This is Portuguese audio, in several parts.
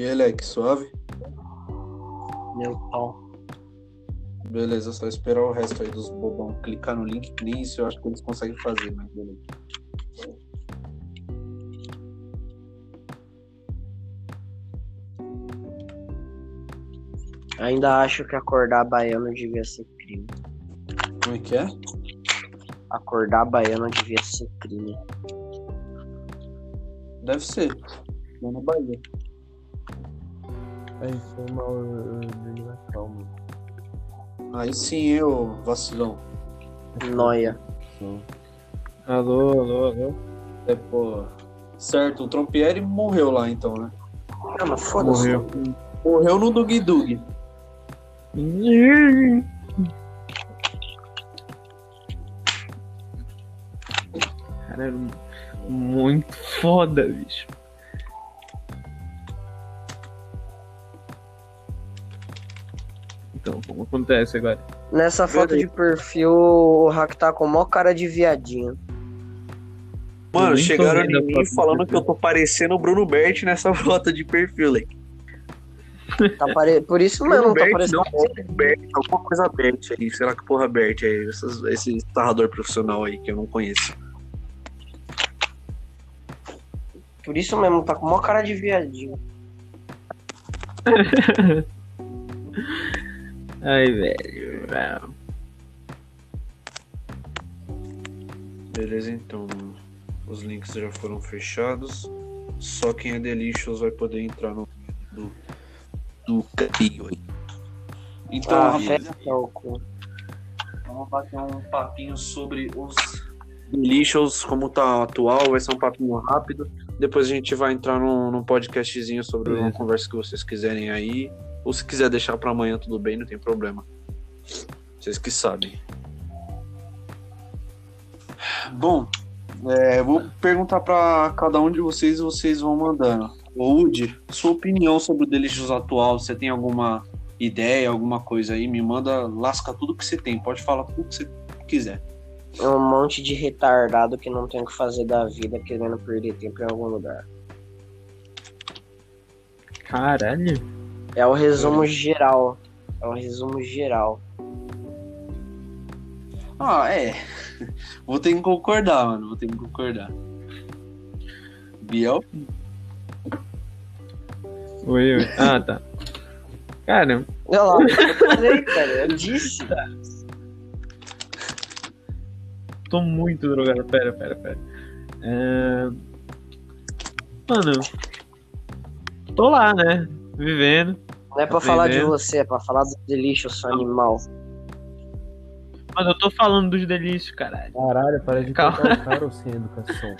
E aí, Leque, suave? Meu pau. Beleza, só esperar o resto aí dos bobão clicar no link, nem isso eu acho que eles conseguem fazer, mas beleza. Ainda acho que acordar baiano devia ser crime. Como é que é? Acordar baiano devia ser crime. Deve ser. Lá na Bahia. Aí foi mal dormi na calma. Aí sim, eu, vacilão. Noia. Alô, alô, alô. É, pô. Certo, o Trompieri morreu lá então, né? Ah, mas foda-se. Morreu. Morreu no Dug Dug. Cara, muito foda, bicho. Acontece agora? Nessa foto de perfil, o Hack tá com mó cara de viadinho. Mano, chegaram em mim falando do que eu tô parecendo o Bruno Berti nessa foto de perfil, Leque. Tá pare... Por isso mesmo, Bruno tá parecendo. não, Berti, alguma coisa Berti aí. Será que porra Berti aí? Essas- esse narrador profissional aí que eu não conheço. Por isso mesmo, tá com mó cara de viadinho. Ai, velho. Beleza, então. Os links já foram fechados. Só quem é Delicious vai poder entrar no do, do caminho aí. Então, Ah, cu. vamos bater um papinho sobre os Delicious, como tá atual. Vai ser um papinho rápido. Depois a gente vai entrar num, num podcastzinho sobre uma Beleza. conversa que vocês quiserem aí. Ou se quiser deixar pra amanhã, tudo bem, não tem problema. Vocês que sabem. Bom, é, eu vou perguntar pra cada um de vocês e vocês vão mandando. Udi, sua opinião sobre o Delicious atual, você tem alguma ideia, alguma coisa aí? Me manda, lasca tudo que você tem. Pode falar tudo que você quiser. É um monte de retardado que não tem o que fazer da vida querendo perder tempo em algum lugar. Caralho. É o resumo geral. É o resumo geral. Ah, é. Vou ter que concordar, mano. Vou ter que concordar. Biel? Oi, oi. Ah, tá. Cara, Olha lá, eu falei, cara, eu disse. tô muito drogado. Pera, pera, pera. É... Mano, tô lá, né? Vivendo. Não é pra falar de Aprendendo. você, é pra falar do delício, seu animal. Mas eu tô falando dos delícios, caralho. Caralho, para de Calma. o cara sem educação.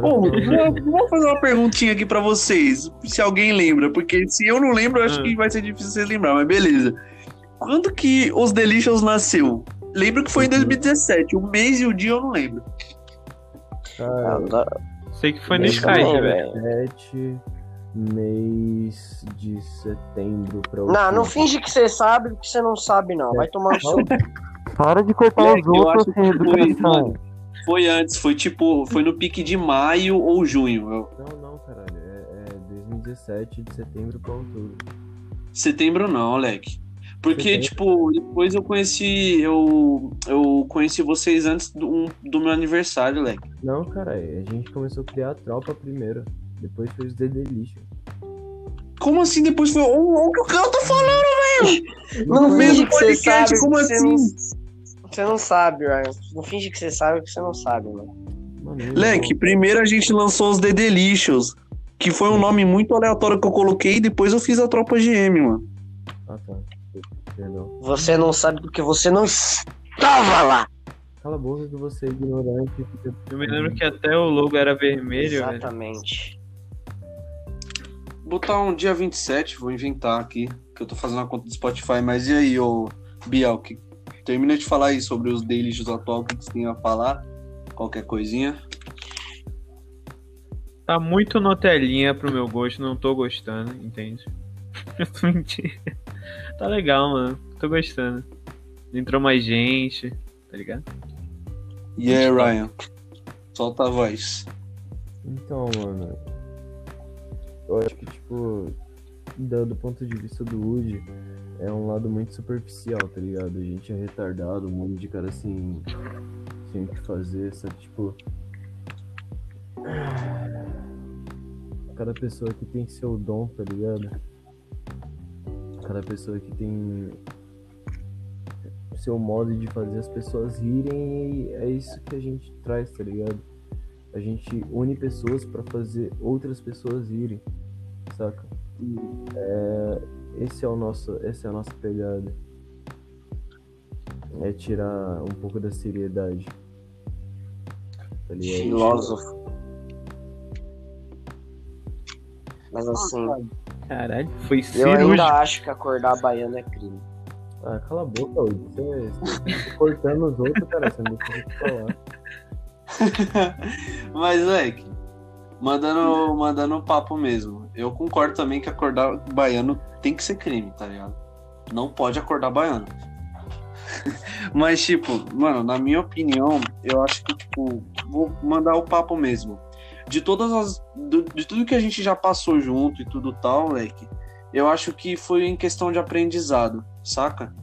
Bom, vou, fazer uma perguntinha aqui pra vocês, se alguém lembra, porque se eu não lembro, eu acho Ah. que vai ser difícil vocês lembrar, mas beleza. Quando que os Delicious nasceu? Lembro que foi em 2017, o mês e o dia eu não lembro. Cara, Sei que foi no Skype, também, velho. 7 mês de setembro pra Não, não outubro. finge que você sabe, porque você não sabe, não. Vai tomar no seu. Para de cortar Moleque, os eu outros acho sem que foi, educação. mano, foi antes, foi tipo, foi no pique de maio ou junho. Eu- Não, não, caralho. É, é 2017 de setembro pra outubro. setembro não, Leque. Porque, tipo, depois eu conheci. Eu, eu conheci vocês antes do, um- do meu aniversário, Leque. Não, caralho. A gente começou a criar a tropa primeiro. Depois fez o The Delicious. Como assim depois foi. Olha o que o cara tá falando, velho! Não Fez finge o que você podcast, sabe. como que assim? Não... Você não sabe, Ryan. Não finge que você sabe, porque você não sabe, mano. Leque, primeiro a gente lançou os The Delicious, que foi um nome muito aleatório que eu coloquei, e depois eu fiz a Tropa GM, mano. Ah, tá. Perdão. Você não sabe porque você não estava lá. Cala a boca que você é ignorante. Eu me lembro que até o logo era vermelho, velho. Exatamente. Botar um dia 27, vou inventar aqui, que eu tô fazendo a conta do Spotify, mas e aí, ô Biel, que termina de falar aí sobre os Delicious atual, o que você tem a falar, qualquer coisinha. Tá muito Nutelinha pro meu gosto, não tô gostando, entende? Eu tô mentindo. Tá legal, mano. Tô gostando. Entrou mais gente, tá ligado? E aí, Ryan, solta a voz. Então, mano. eu acho que, tipo, do, do ponto de vista do Woody, é um lado muito superficial, tá ligado? A gente é retardado, um monte de cara assim, sem o que fazer, sabe? Tipo. Cada pessoa que tem seu dom, tá ligado? Cada pessoa que tem seu modo de fazer as pessoas rirem e é isso que a gente traz, tá ligado? A gente une pessoas pra fazer outras pessoas irem, saca? É, esse é o nosso, essa é a nossa pegada. É tirar um pouco da seriedade. Tá? Filósofo. Mas assim, Caralho, foi eu cirúrgico. ainda acho que acordar baiano é crime. Ah, cala a boca, Woody. Você, você tá cortando os outros, cara. Você não deixa eu falar. Mas, moleque, mandando, mandando um papo mesmo. Eu concordo também que acordar baiano tem que ser crime, tá ligado? Não pode acordar baiano. Mas, tipo, mano, na minha opinião, eu acho que, tipo, vou mandar o papo mesmo. De todas as. de tudo que a gente já passou junto e tudo tal, moleque, eu acho que foi em questão de aprendizado, saca?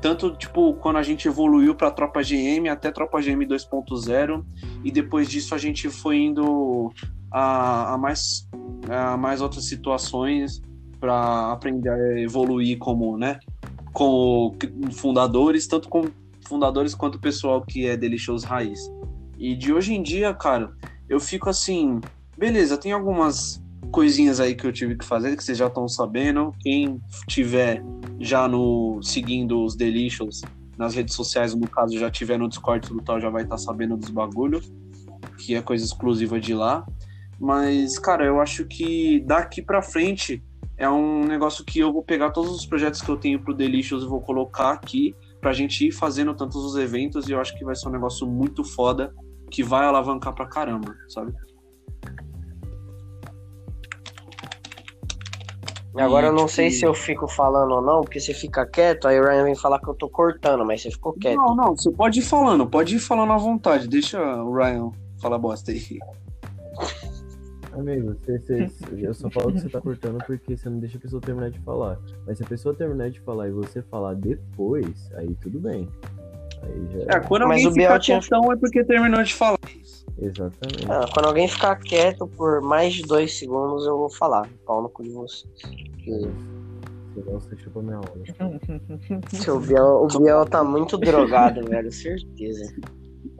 Tanto, tipo, quando a gente evoluiu pra Tropa GM até Tropa GM 2.0, e depois disso a gente foi indo a, a mais, a mais outras situações para aprender a evoluir como, né? Com fundadores, tanto com fundadores quanto o pessoal que é Delicious Raiz. E de hoje em dia, cara, eu fico assim, beleza, tem algumas coisinhas aí que eu tive que fazer, que vocês já estão sabendo. Quem tiver já no seguindo os Delicious nas redes sociais, no caso, já tiver no Discord tudo tal, já vai estar sabendo dos bagulho, que é coisa exclusiva de lá. Mas, cara, eu acho que daqui pra frente é um negócio que eu vou pegar todos os projetos que eu tenho pro Delicious e vou colocar aqui pra gente ir fazendo tantos os eventos e eu acho que vai ser um negócio muito foda que vai alavancar pra caramba, sabe? E agora eu não sei se eu fico falando ou não, porque você fica quieto, aí o Ryan vem falar que eu tô cortando, mas você ficou quieto. Não, não, você pode ir falando, pode ir falando à vontade, deixa o Ryan falar bosta aí. Amigo, você, você- eu só falo que você tá cortando porque você não deixa a pessoa terminar de falar. Mas se a pessoa terminar de falar e você falar depois, aí tudo bem. Já. É, quando Mas alguém o Biel fica tinha- quietão é porque terminou de falar. Exatamente. Ah, quando alguém ficar quieto por mais de dois segundos, eu vou falar. Pau no cu de vocês. Você chupa minha aula. O Biel, o Biel tá muito drogado, velho, certeza.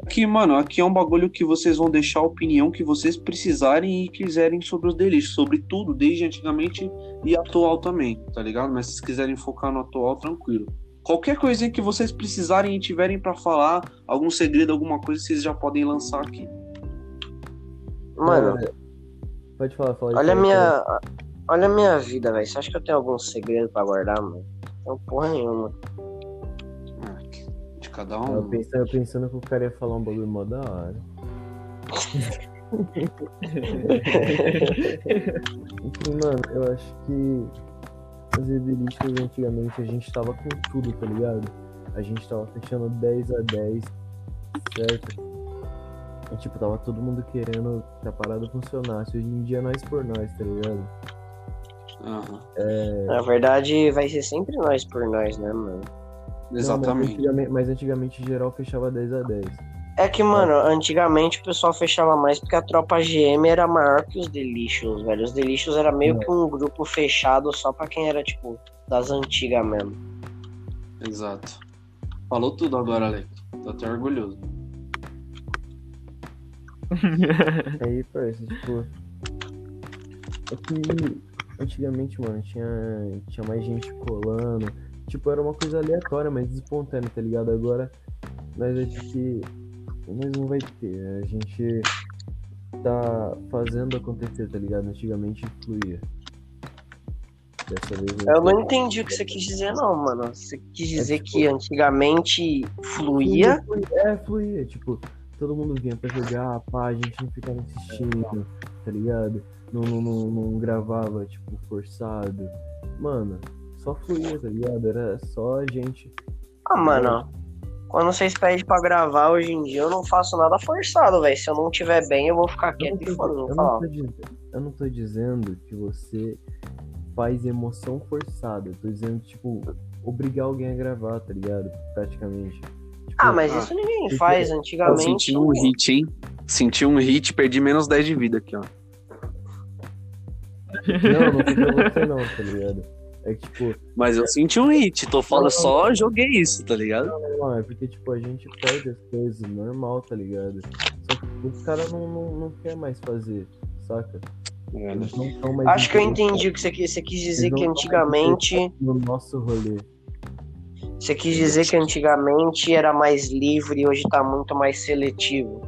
Aqui, mano, aqui é um bagulho que vocês vão deixar a opinião que vocês precisarem e quiserem sobre os delícios, sobre tudo, desde antigamente e atual também, tá ligado? Mas se vocês quiserem focar no atual, tranquilo. Qualquer coisinha que vocês precisarem e tiverem pra falar, algum segredo, alguma coisa, vocês já podem lançar aqui. Mano, Pode falar, fala aí, olha a minha. Olha a minha vida, velho. Você acha que eu tenho algum segredo pra guardar, mano? Não, porra nenhuma. De cada aí. Eu um. pensando, eu pensando que o cara ia falar um bagulho mó da hora. Enfim, mano, eu acho que os Edelicious antigamente a gente tava com tudo, tá ligado? A gente tava fechando 10 a 10, certo? E, tipo, tava todo mundo querendo que a parada funcionasse. Hoje em dia é nós por nós, tá ligado? Aham. Na verdade, vai ser sempre nós por nós, né, mano? Não, mas, Exatamente. antigamente, mas antigamente geral fechava 10 a 10. É que, mano, antigamente o pessoal fechava mais porque a tropa GM era maior que os Delicious, velho. Os Delicious era meio Não. que um grupo fechado só pra quem era, tipo, das antigas mesmo. Exato. Falou tudo agora, Alex. Tô até orgulhoso. Aí, parça, tipo. É que antigamente, mano, tinha, tinha mais gente colando. Tipo, era uma coisa aleatória, mas espontânea, tá ligado? Agora, nós vai ter Nós não vai ter. A gente tá fazendo acontecer, tá ligado? Antigamente fluía. Dessa vez Eu não entendi o que você quis dizer, não, mano. Você quis dizer que antigamente fluía? Fluía, É, fluía. Tipo, todo mundo vinha pra jogar, pá, a gente não ficava insistindo, tá ligado? Não, não, não, não gravava, tipo, forçado. Mano, só fluía, tá ligado? Era só a gente. Ah, mano. Quando vocês pedem pra gravar hoje em dia, eu não faço nada forçado, velho. Se eu não tiver bem, eu vou ficar Eu quieto tô, e foda, não eu, não tô dizendo, eu não tô dizendo que você faz emoção forçada. Eu tô dizendo, tipo, obrigar alguém a gravar, tá ligado? Praticamente. Tipo, Ah, mas Ah, isso ninguém faz Eu antigamente. senti um hit, hein? Senti um hit, perdi menos 10 de vida aqui, ó. Não, não foi pra você não, tá ligado? É que, tipo, Mas eu senti um hit, tô falando, só joguei isso, tá ligado? não, é porque, tipo, a gente perde as coisas, normal, tá ligado? Só que os caras não, não, não quer mais fazer, saca? Eles não tão mais Acho que eu entendi o que você quis, você quis dizer que não antigamente. No nosso rolê. Você quis dizer que antigamente era mais livre e hoje tá muito mais seletivo.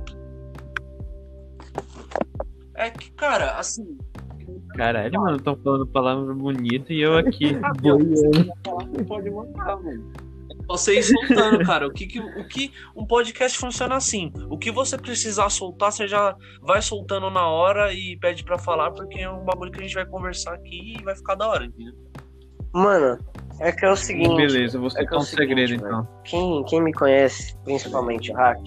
É que, cara, assim. Caralho, mano, estão falando palavra bonita e eu aqui. Boiando. Pode mandar, mano. Vocês soltando, cara. O que, que- o que um podcast funciona assim? O que você precisar soltar, você já vai soltando na hora e pede pra falar, porque é um bagulho que a gente vai conversar aqui e vai ficar da hora, entendeu? Mano, é que é o seguinte. Beleza, vou é é um seguinte, segredo então. Quem, quem me conhece, principalmente o Hack,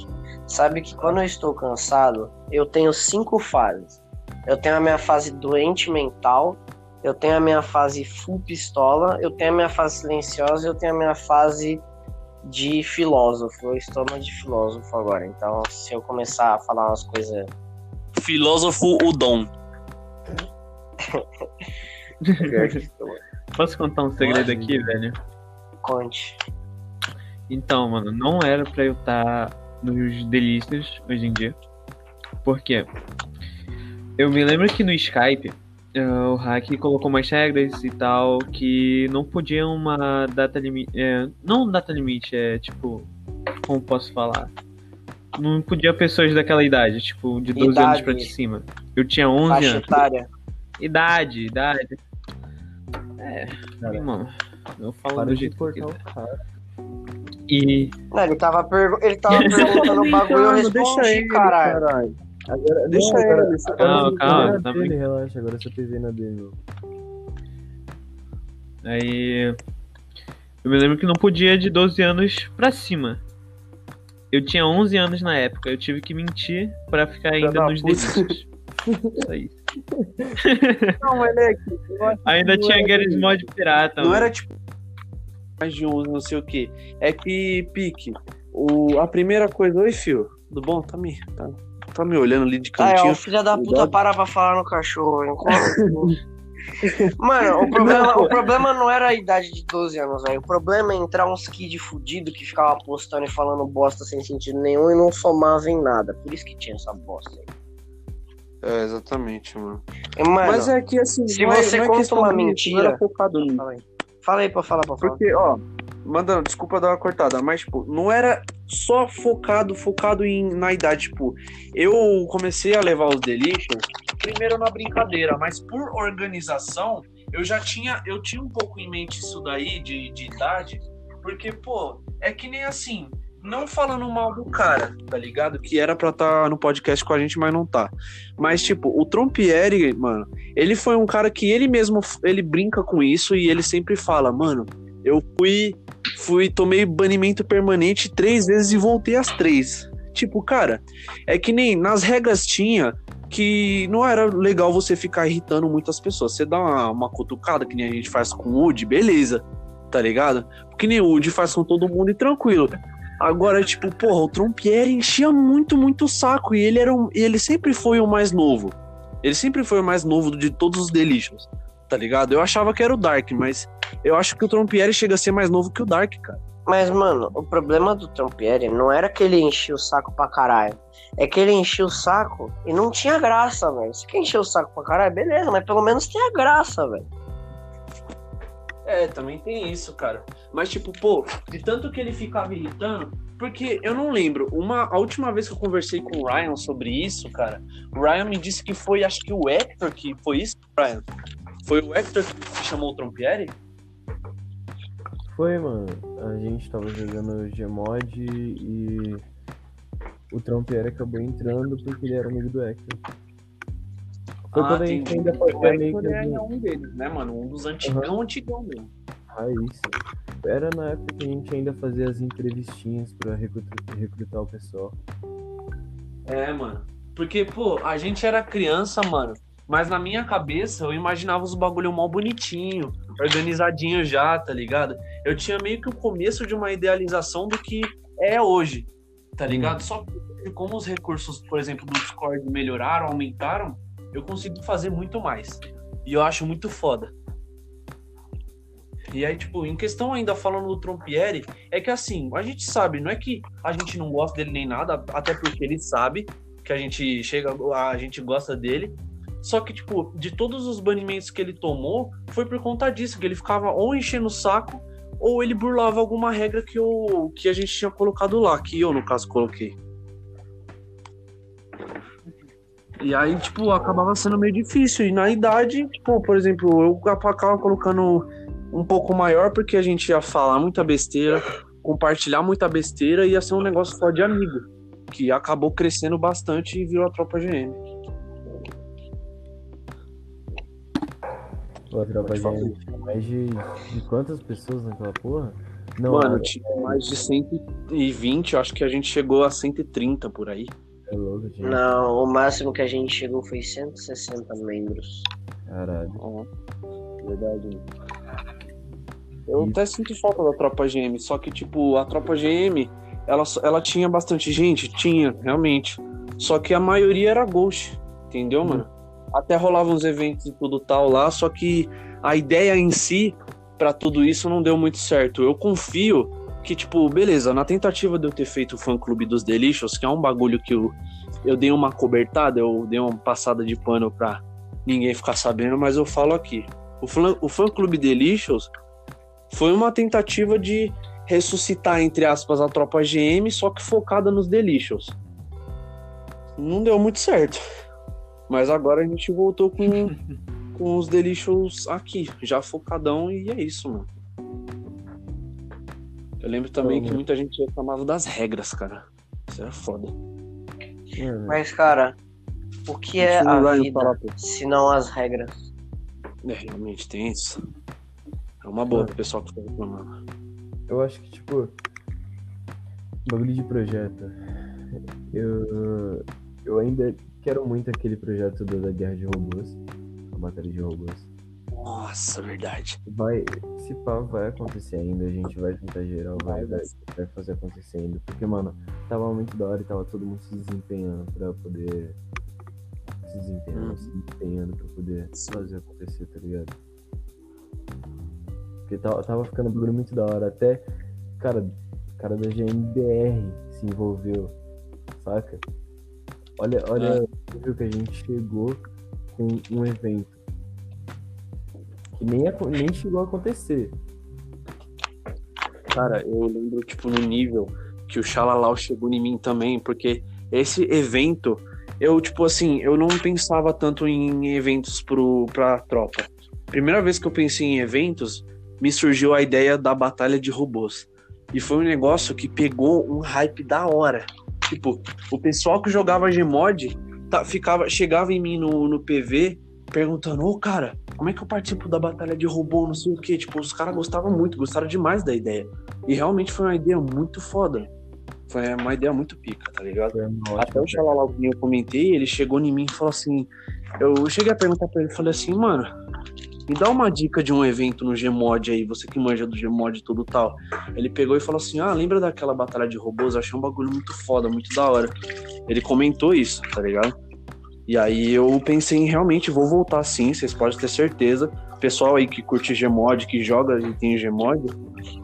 sabe que quando eu estou cansado, eu tenho cinco fases. Eu tenho a minha fase doente mental, eu tenho a minha fase full pistola, eu tenho a minha fase silenciosa e eu tenho a minha fase de filósofo. Eu estou no de filósofo agora. Então, se eu começar a falar umas coisas. Filósofo Udon. Posso contar um segredo aqui, velho? Conte. Então, mano, não era pra eu estar nos delícias hoje em dia. Por quê? Eu me lembro que no Skype eh, o hack colocou umas regras e tal que não podia uma data limite. não data limite, é tipo. Como posso falar? Não podia pessoas daquela idade, tipo, de 12 anos pra Idade. cima. Eu tinha 11 Faixa anos. etária. Idade, idade. É, Cara, mano. Eu falo Para do jeito que eu. E Não, ele tava, pergu- ele tava perguntando o bagulho, eu respondi, caralho. Agora, Deixa não, agora- ele, agora calma, calma, tá dele, relaxa, agora você PV na dele. Aí. Eu me lembro que não podia de 12 anos pra cima. Eu tinha 11 anos na época, eu tive que mentir pra ficar ainda da nos delícios. Isso aí. Não, ele é que. Ainda Não tinha isso. mod pirata. Não mano. era tipo. Mais de 11, não sei o que. É que, Pique, o, a primeira coisa. Oi, fio. Tudo bom? Tá me, tá, tá me olhando ali de Ah, é, cantinho. o filho da puta para pra falar no cachorro. enquanto- Mano, o problema, o problema não era a idade de 12 anos, velho. O problema é entrar uns kid fudido que ficava postando e falando bosta sem sentido nenhum e não somava em nada. Por isso que tinha essa bosta aí. É, exatamente, mano. E, mano, Mas é que assim. se não é- você não é conta uma mentira- Não era focado nisso. fala aí. Fala aí pra falar, pra falar. Porque, ó, mandando, desculpa dar uma cortada, mas, tipo, não era só focado, focado em, na idade, tipo, eu comecei a levar os Delicious primeiro na brincadeira, mas por organização, eu já tinha, eu tinha um pouco em mente isso daí de, de idade, porque, pô, é que nem assim, não falando mal do cara, tá ligado? Que era pra estar no podcast com a gente, mas não tá. Mas, tipo, o Trompieri, mano, ele foi um cara que ele mesmo, ele brinca com isso e ele sempre fala, mano, eu fui, fui, tomei banimento permanente três vezes e voltei às três. Tipo, cara, é que nem nas regras tinha que não era legal você ficar irritando muitas pessoas. Você dá uma, uma cutucada, que nem a gente faz com o Woody, beleza, tá ligado? Que nem o Woody faz com todo mundo e tranquilo. Agora, tipo, porra, o Trompieri enchia muito, muito o saco e ele, era um, ele sempre foi o mais novo. Ele sempre foi o mais novo de todos os Delicious, tá ligado? Eu achava que era o Dark, mas eu acho que o Trompieri chega a ser mais novo que o Dark, cara. Mas, mano, o problema do Trompieri não era que ele enchia o saco pra caralho. É que ele enchia o saco e não tinha graça, velho. Se quer encher o saco pra caralho, beleza, mas pelo menos tem a graça, velho. É, também tem isso, cara. Mas, tipo, pô, de tanto que ele ficava irritando, porque eu não lembro, uma, a última vez que eu conversei com o Ryan sobre isso, cara, o Ryan me disse que foi, acho que o Hector que foi isso, Ryan? Foi o Hector que chamou o Trompieri? Foi, mano. A gente tava jogando Gmod e o Trompieri acabou entrando porque ele era amigo do Hector. Foi quando a gente ainda foi o amigo Hector é um deles, né, mano? Um dos antigos, Uhum. um antigão mesmo. raiz. era na época que a gente ainda fazia as entrevistinhas pra recrutar, recrutar o pessoal. É, mano. Porque, pô, a gente era criança, mano. Mas na minha cabeça eu imaginava os bagulho mal bonitinho, organizadinho já, tá ligado? Eu tinha meio que o começo de uma idealização do que é hoje, tá ligado? Só que como os recursos, por exemplo, do Discord melhoraram, aumentaram, eu consigo fazer muito mais. E eu acho muito foda. E aí, tipo, em questão ainda falando do Trompieri, é que assim, a gente sabe, não é que a gente não gosta dele nem nada, até porque ele sabe que a gente chega, a gente gosta dele. Só que, tipo, de todos os banimentos que ele tomou, foi por conta disso, que ele ficava ou enchendo o saco, ou ele burlava alguma regra que, eu, que a gente tinha colocado lá, que eu, no caso, coloquei. E aí, tipo, acabava sendo meio difícil. E na idade, tipo, por exemplo, eu acabava colocando um pouco maior porque a gente ia falar muita besteira, compartilhar muita besteira ia ser um negócio só de amigo. Que acabou crescendo bastante e virou a tropa GM. Pô, a tropa. GM tinha mais de, de quantas pessoas naquela porra? Não, Mano, era- tinha mais de 120, acho que a gente chegou a 130 por aí. é louco, tinha. Não, o máximo que a gente chegou foi 160 membros. Caralho. Ó, verdade. Eu até sinto falta da tropa GM, só que, tipo, a tropa GM, ela, ela tinha bastante gente? Tinha, realmente. Só que a maioria era Ghost, entendeu, mano? Até rolavam uns eventos e tudo tal lá, só que a ideia em si, pra tudo isso, não deu muito certo. Eu confio que, tipo, beleza, na tentativa de eu ter feito o fã-clube dos Delicious, que é um bagulho que eu, eu dei uma cobertada, eu dei uma passada de pano pra ninguém ficar sabendo, mas eu falo aqui. O fã- o fã-clube Delicious foi uma tentativa de ressuscitar, entre aspas, a tropa GM, só que focada nos Delicious. Não deu muito certo. Mas agora a gente voltou com, com os Delicious aqui, já focadão, e é isso, mano. Eu lembro também que muita gente reclamava das regras, cara. Isso era foda. Mano, Mas, cara, o que é a vida falar, se não as regras? É, realmente tem isso. É uma boa pro pessoal que tá reclamando. eu acho que, tipo, bagulho de projeto. Eu, eu ainda quero muito aquele projeto da, da Guerra de Robôs, a batalha de robôs. Nossa, verdade. Vai, se pá, vai acontecer ainda, a gente vai tentar geral, vai, vai, vai fazer acontecer ainda. Porque, mano, tava muito da hora e tava todo mundo se desempenhando pra poder. Se desempenhando, Hum. se empenhando pra poder fazer acontecer, tá ligado? Porque tava, tava ficando um bagulho muito da hora. Até, cara, o cara da GMBR se envolveu, saca? Olha, olha nível que a gente chegou com um evento que nem, nem chegou a acontecer. Cara, eu lembro, tipo, no nível que o Xalalau chegou em mim também, porque esse evento, eu, tipo assim, eu não pensava tanto em eventos pro, pra tropa. Primeira vez que eu pensei em eventos, me surgiu a ideia da batalha de robôs. E foi um negócio que pegou um hype da hora. Tipo, o pessoal que jogava Gmod tá, ficava, chegava em mim no, no PV perguntando, ô cara, como é que eu participo da batalha de robô, não sei o que. Tipo, os caras gostavam muito, gostaram demais da ideia. E realmente foi uma ideia muito foda. Foi uma ideia muito pica, tá ligado? Até o Xalalau que eu comentei, ele chegou em mim e falou assim. Eu cheguei a perguntar pra ele, falei assim, mano, me dá uma dica de um evento no Gmod aí, você que manja do Gmod e tudo tal. Ele pegou e falou assim: Ah, lembra daquela batalha de robôs? Eu achei um bagulho muito foda, muito da hora. Ele comentou isso, tá ligado? E aí eu pensei em realmente vou voltar sim, vocês podem ter certeza. Pessoal aí que curte Gmod, que joga e tem Gmod,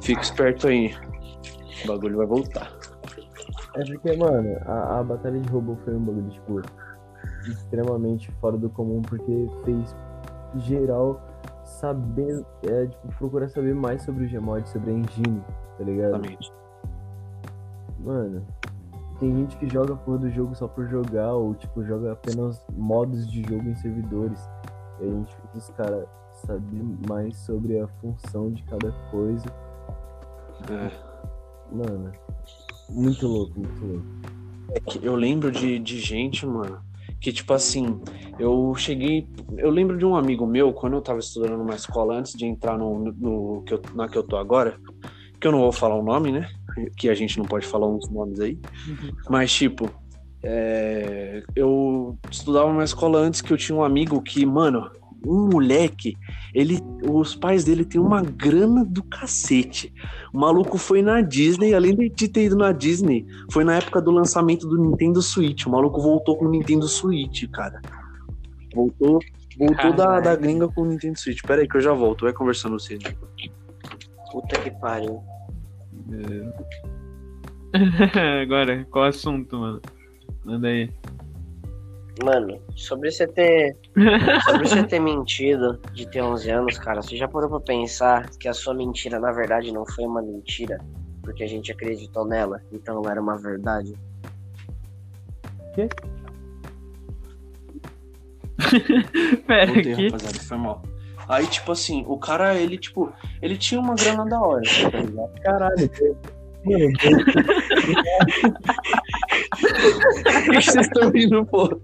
fica esperto aí. O bagulho vai voltar. É porque, mano, a, a batalha de robô foi um bagulho, tipo, extremamente fora do comum, porque fez geral saber, é, tipo, procurar saber mais sobre o Gmod, sobre a engine, tá ligado? Exatamente. Mano, tem gente que joga a porra do jogo só por jogar, ou, tipo, joga apenas modos de jogo em servidores. E a gente os caras saber mais sobre a função de cada coisa. É. Mano, muito louco, muito louco. É que eu lembro de, de gente, mano, que tipo assim, eu cheguei. Eu lembro de um amigo meu, quando eu tava estudando numa escola, antes de entrar no, no, que eu- na que eu tô agora, que eu não vou falar o nome, né? Que a gente não pode falar uns nomes aí. Mas, tipo, é, eu estudava numa escola antes que eu tinha um amigo que, mano, um moleque, ele, os pais dele têm uma grana do cacete. O maluco foi na Disney, além de ter ido na Disney, foi na época do lançamento do Nintendo Switch. O maluco voltou com o Nintendo Switch, cara. Voltou, voltou da, da gringa com o Nintendo Switch. Pera aí que eu já volto, vai conversando você. Puta que pariu. Agora, qual assunto, mano? Manda aí. Mano, sobre você ter. sobre você ter mentido de ter 11 anos, cara, você já parou pra pensar que a sua mentira, na verdade, não foi uma mentira? Porque a gente acreditou nela, então ela era uma verdade? Quê? Pera Voltei, aqui. rapaziada, foi mal. Aí, tipo assim, o cara, ele, tipo, ele tinha uma grana da hora, tá ligado? Caralho. Mano, Vocês estão rindo, pô.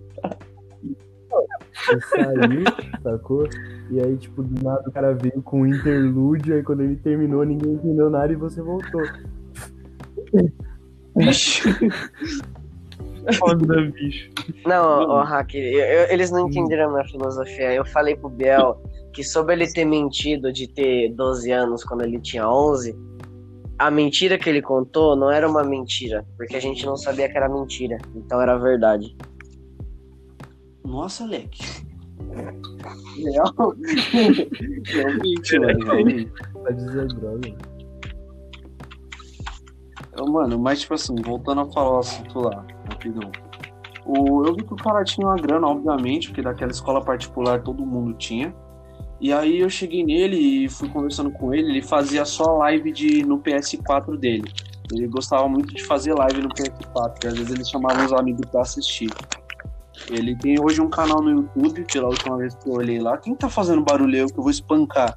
eu saí, sacou? E aí, tipo, do nada o cara veio com um interlúdio, aí quando ele terminou, ninguém entendeu nada e você voltou. Vixe. Foda, bicho. Não, ó, Hack, eu- eu- eles não entenderam a minha filosofia. Eu falei pro Biel que sobre ele ter mentido de ter 12 anos quando ele tinha 11, a mentira que ele contou não era uma mentira, porque a gente não sabia que era mentira, então era verdade. Nossa, Leque. Real. Realmente, mano. Pra dizer droga. Mano, mas tipo assim, voltando a falar o assunto lá, rapidão. O, eu vi que o cara tinha uma grana, obviamente, porque daquela escola particular todo mundo tinha. E aí eu cheguei nele e fui conversando com ele, ele fazia só live de, no PS4 dele. Ele gostava muito de fazer live no PS4, porque às vezes ele chamava os amigos pra assistir. Ele tem hoje um canal no YouTube, pela última vez que eu olhei lá. Quem tá fazendo barulho aí que eu vou espancar?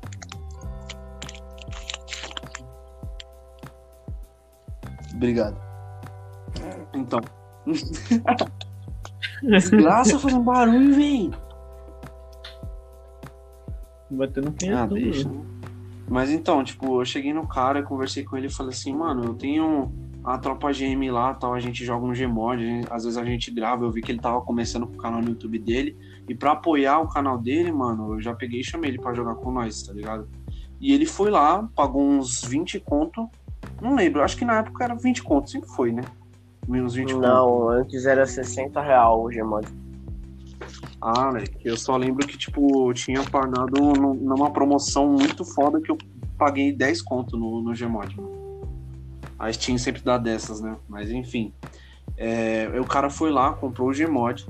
Obrigado. Então. Desgraça fazendo barulho, véi. Batendo Ah, punheta. deixa. né? Mas então, tipo, eu cheguei no cara, conversei com ele e falei assim, mano, eu tenho a tropa GM lá, tal, a gente joga um Gmod, gente- às vezes a gente grava, eu vi que ele tava começando com o canal no YouTube dele, e pra apoiar o canal dele, mano, eu já peguei e chamei ele pra jogar com nós, tá ligado? E ele foi lá, pagou uns 20 conto, não lembro, acho que na época era 20 conto, sempre foi, né? Menos 20 conto. Não, antes era 60 real o Gmod. Ah, né? Eu só lembro que, tipo, eu tinha pagado num- numa promoção muito foda que eu paguei 10 conto no, no Gmod. A Steam sempre dá dessas, né? Mas enfim. É, o cara foi lá, comprou o Gmod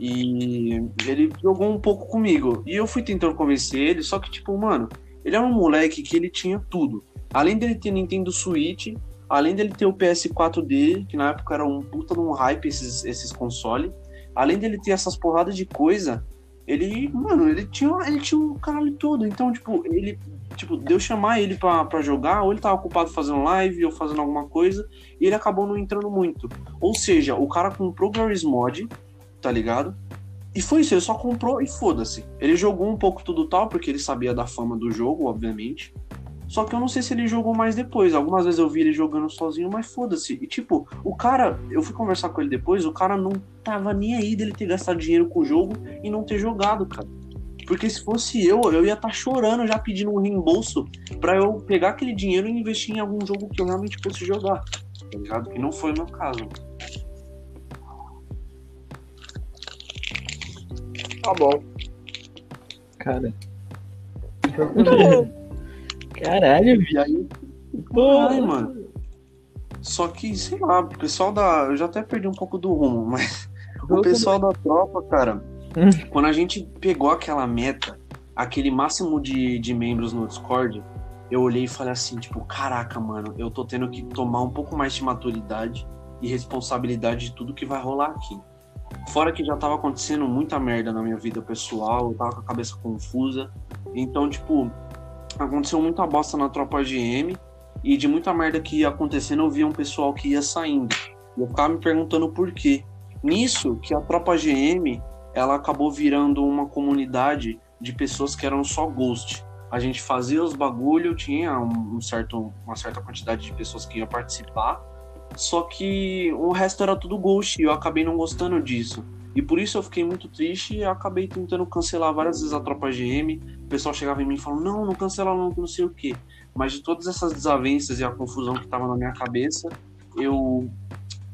e ele jogou um pouco comigo. E eu fui tentando convencer ele, só que, tipo, mano, ele era um moleque que ele tinha tudo. Além dele ter Nintendo Switch, além dele ter o PS4 dele, que na época era um puta de um hype esses, esses consoles além dele ter essas porradas de coisa, ele, mano, ele tinha, ele tinha um caralho todo. Então, tipo, ele, tipo, deu chamar ele pra, pra jogar, ou ele tava ocupado fazendo live ou fazendo alguma coisa, e ele acabou não entrando muito. Ou seja, o cara comprou o Garry's Mod, tá ligado? E foi isso, ele só comprou e foda-se. Ele jogou um pouco tudo tal, porque ele sabia da fama do jogo, obviamente. Só que eu não sei se ele jogou mais depois. Algumas vezes eu vi ele jogando sozinho, mas foda-se. E tipo, o cara, eu fui conversar com ele depois, o cara não tava nem aí dele ter gastado dinheiro com o jogo e não ter jogado, cara. Porque se fosse eu, eu ia estar chorando já pedindo um reembolso pra eu pegar aquele dinheiro e investir em algum jogo que eu realmente fosse jogar. Tá ligado? Que não foi o meu caso. Tá bom. Cara. Caralho. E aí, Ai, mano. Só que, sei lá, o pessoal da. Eu já até perdi um pouco do rumo, mas o pessoal da tropa, cara, quando a gente pegou aquela meta, aquele máximo de, de membros no Discord, eu olhei e falei assim, tipo, caraca, mano, eu tô tendo que tomar um pouco mais de maturidade e responsabilidade de tudo que vai rolar aqui. Fora que já tava acontecendo muita merda na minha vida pessoal, eu tava com a cabeça confusa. Então, tipo, aconteceu muita bosta na tropa GM e de muita merda que ia acontecendo eu via um pessoal que ia saindo. E eu ficava me perguntando por quê. Nisso que a tropa GM ela acabou virando uma comunidade de pessoas que eram só ghost. a gente fazia os bagulho, tinha um, certo, uma certa quantidade de pessoas que iam participar, só que o resto era tudo ghost e eu acabei não gostando disso. E por isso eu fiquei muito triste e acabei tentando cancelar várias vezes a tropa GM. O pessoal chegava em mim e falava, não, não cancela não, não sei o quê. Mas de todas essas desavenças e a confusão que tava na minha cabeça, eu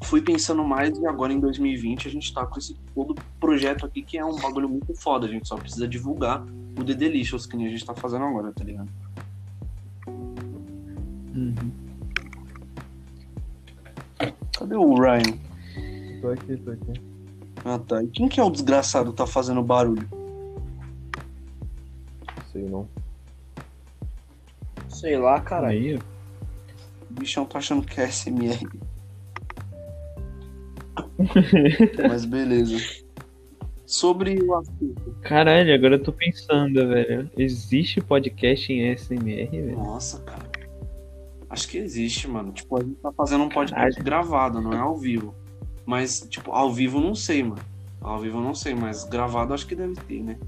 fui pensando mais e agora em 2020 a gente tá com esse todo projeto aqui que é um bagulho muito foda. A gente só precisa divulgar o The Delicious que a gente tá fazendo agora, tá ligado? Uhum. Cadê o Ryan? Tô aqui, tô aqui. Ah tá. E quem que é o desgraçado que tá fazendo barulho? Sei não. Sei lá, cara. Aí, O bichão tá achando que é SMR. Mas beleza. Sobre o assunto. caralho, agora eu tô pensando, velho. Existe podcast em SMR, velho? Nossa, cara. Acho que existe, mano. Tipo, a gente tá fazendo um podcast Caralho. gravado, não é ao vivo. Mas, tipo, ao vivo não sei, mano. Ao vivo não sei, mas gravado acho que deve ter, né?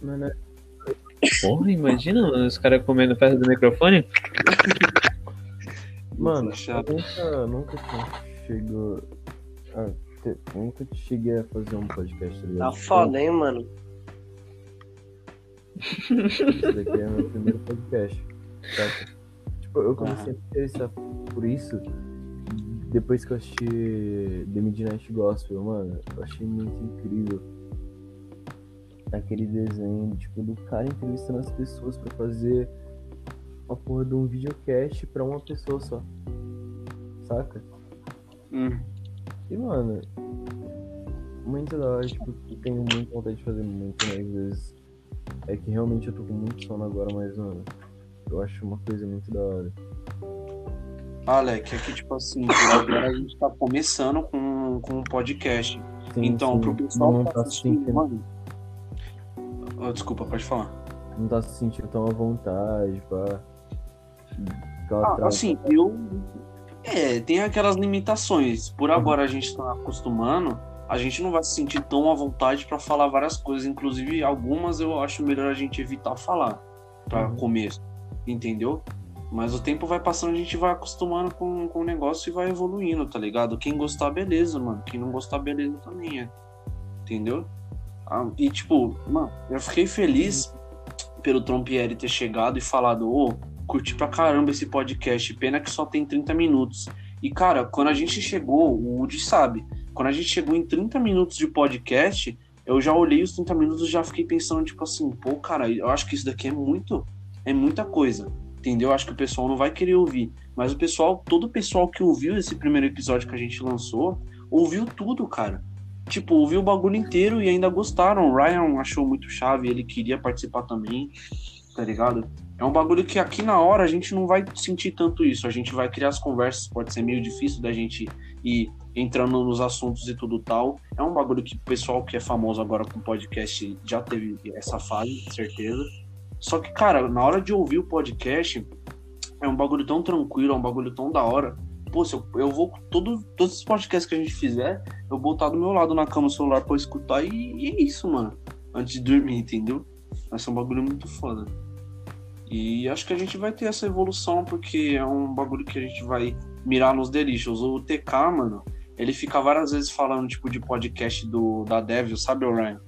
Mano, é- Porra, imagina, mano, os caras comendo perto do microfone. mano nunca, nunca chegou a ter- nunca cheguei a fazer um podcast, tá ligado? Tá foda, hein, mano? Esse daqui é meu primeiro podcast. Saca? Tipo, eu comecei a me interessar por isso depois que eu assisti The Midnight Gospel, mano. Eu achei muito incrível aquele desenho, tipo, do cara entrevistando as pessoas pra fazer uma porra de um videocast pra uma pessoa só. Saca? Hum. E, mano, muito da hora, tipo, eu tenho muita vontade de fazer muito, mas às vezes é que realmente eu tô com muito sono agora, mas, mano, eu acho uma coisa muito da hora. Alec, é que tipo assim, agora a gente tá começando com, com um podcast. Sim, então, sim, pro pessoal não que tá tá assistindo, sentindo, mano. Oh, desculpa, pode falar. não tá se sentindo tão à vontade, pá. Ah, trava- assim, eu. É, tem aquelas limitações. Por agora a gente tá acostumando, a gente não vai se sentir tão à vontade pra falar várias coisas. Inclusive, algumas eu acho melhor a gente evitar falar pra Uhum. começo. Entendeu? Mas o tempo vai passando, a gente vai acostumando com, com o negócio e vai evoluindo, tá ligado? Quem gostar, beleza, mano. Quem não gostar, beleza também, é. Entendeu? Ah, e tipo, mano, eu fiquei feliz pelo Trompieri ter chegado e falado, ô, curti pra caramba esse podcast, pena que só tem 30 minutos. E, cara, quando a gente chegou, o Woody sabe, quando a gente chegou em 30 minutos de podcast, eu já olhei os 30 minutos e já fiquei pensando, tipo assim, pô, cara, eu acho que isso daqui é muito, é muita coisa. Entendeu? Acho que o pessoal não vai querer ouvir. Mas o pessoal, todo o pessoal que ouviu esse primeiro episódio que a gente lançou, ouviu tudo, cara. Tipo, ouviu o bagulho inteiro e ainda gostaram. O Ryan achou muito chave, ele queria participar também, tá ligado? É um bagulho que aqui na hora a gente não vai sentir tanto isso. A gente vai criar as conversas, pode ser meio difícil da gente ir entrando nos assuntos e tudo tal. É um bagulho que o pessoal que é famoso agora com podcast já teve essa fase, certeza. Só que, cara, na hora de ouvir o podcast, é um bagulho tão tranquilo, é um bagulho tão da hora. Pô, eu, eu vou, todo, todos os podcasts que a gente fizer, eu botar do meu lado na cama o celular pra escutar e, e é isso, mano. Antes de dormir, entendeu? Vai ser um bagulho muito foda. E acho que a gente vai ter essa evolução, porque é um bagulho que a gente vai mirar nos delicious. O TK, mano, ele fica várias vezes falando, tipo, de podcast do, da Devil, sabe, Ryan?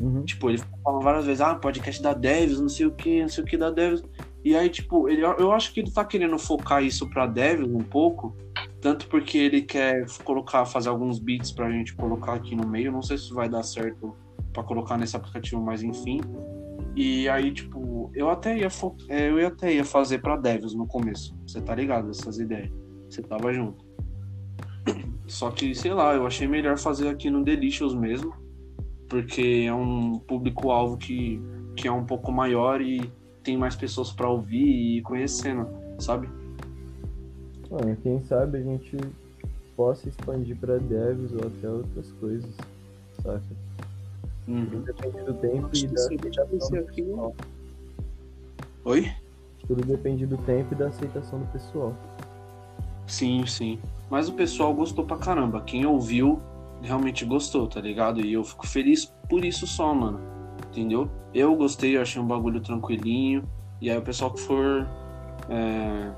Uhum. Tipo, ele fala várias vezes, ah, podcast da Devils, não sei o que, não sei o que da Devils. E aí, tipo, ele, eu acho que ele tá querendo focar isso pra Devils um pouco, tanto porque ele quer colocar, fazer alguns beats pra gente colocar aqui no meio. Não sei se vai dar certo pra colocar nesse aplicativo, mas enfim. E aí, tipo, eu até ia, é, eu até ia fazer pra Devils no começo. Você tá ligado? Essas ideias. Você tava junto. Só que, sei lá, eu achei melhor fazer aqui no Delicious mesmo porque é um público-alvo que, que é um pouco maior e tem mais pessoas para ouvir e conhecendo, sabe? Mano, quem sabe a gente possa expandir pra devs ou até outras coisas, saca? Tudo depende do tempo e da aceitação do pessoal. Oi? Tudo depende do tempo e da aceitação do pessoal. Sim, sim. Mas o pessoal gostou pra caramba. Quem ouviu realmente gostou, tá ligado? E eu fico feliz por isso só, mano. entendeu? Eu gostei, eu achei um bagulho tranquilinho. E aí o pessoal que for. é,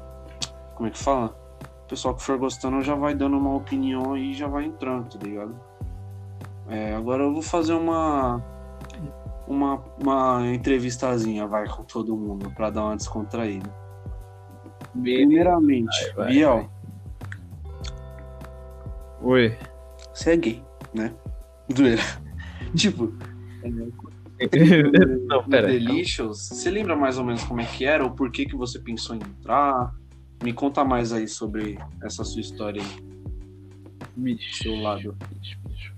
como é que fala? O pessoal que for gostando já vai dando uma opinião e já vai entrando, tá ligado? É, agora eu vou fazer uma. Uma, uma entrevistazinha, vai, com todo mundo, pra dar uma descontraída. Primeiramente, Vai, vai, Biel, Oi. Você é gay, né? Doeira. tipo, Não, pera. Delicious, você lembra mais ou menos como é que era ou por que que você pensou em entrar? Me conta mais aí sobre essa sua história aí, Bicho. seu lado. Bicho, bicho.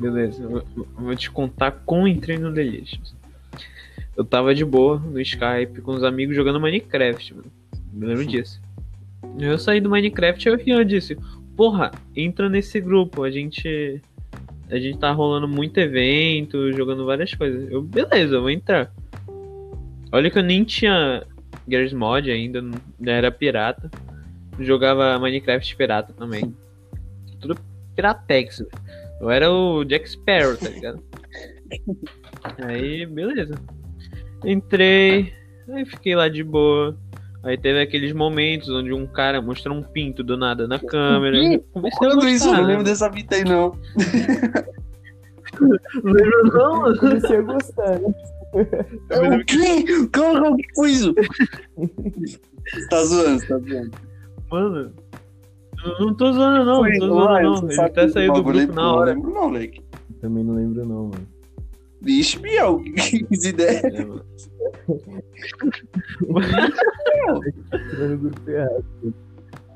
Beleza, eu vou- eu vou te contar como entrei no Delicious. Eu tava de boa no Skype com os amigos jogando Minecraft, mano. Me lembro disso. Eu saí do Minecraft e o Rian disse: Porra, entra nesse grupo, a gente. A gente tá rolando muito evento, jogando várias coisas. Eu, beleza, eu vou entrar. Olha que eu nem tinha Gears Mod ainda, era pirata. Jogava Minecraft pirata também. Tudo piratex, velho. Eu era o Jack Sparrow, tá ligado? Aí, beleza. Entrei, aí fiquei lá de boa. Aí teve aqueles momentos onde um cara mostrou um pinto do nada na câmera. Quando isso, eu não lembro dessa fita aí, não. Lembra não, mano? Comecei a gostar? O quê? Como que foi isso? Você tá zoando, você tá zoando. Mano, eu não tô zoando não, não tô zoando não. Ele até saiu do grupo na Não hora. lembro não, moleque. Também não lembro, não, mano. Vixe, Biel, que ideia. É, mano.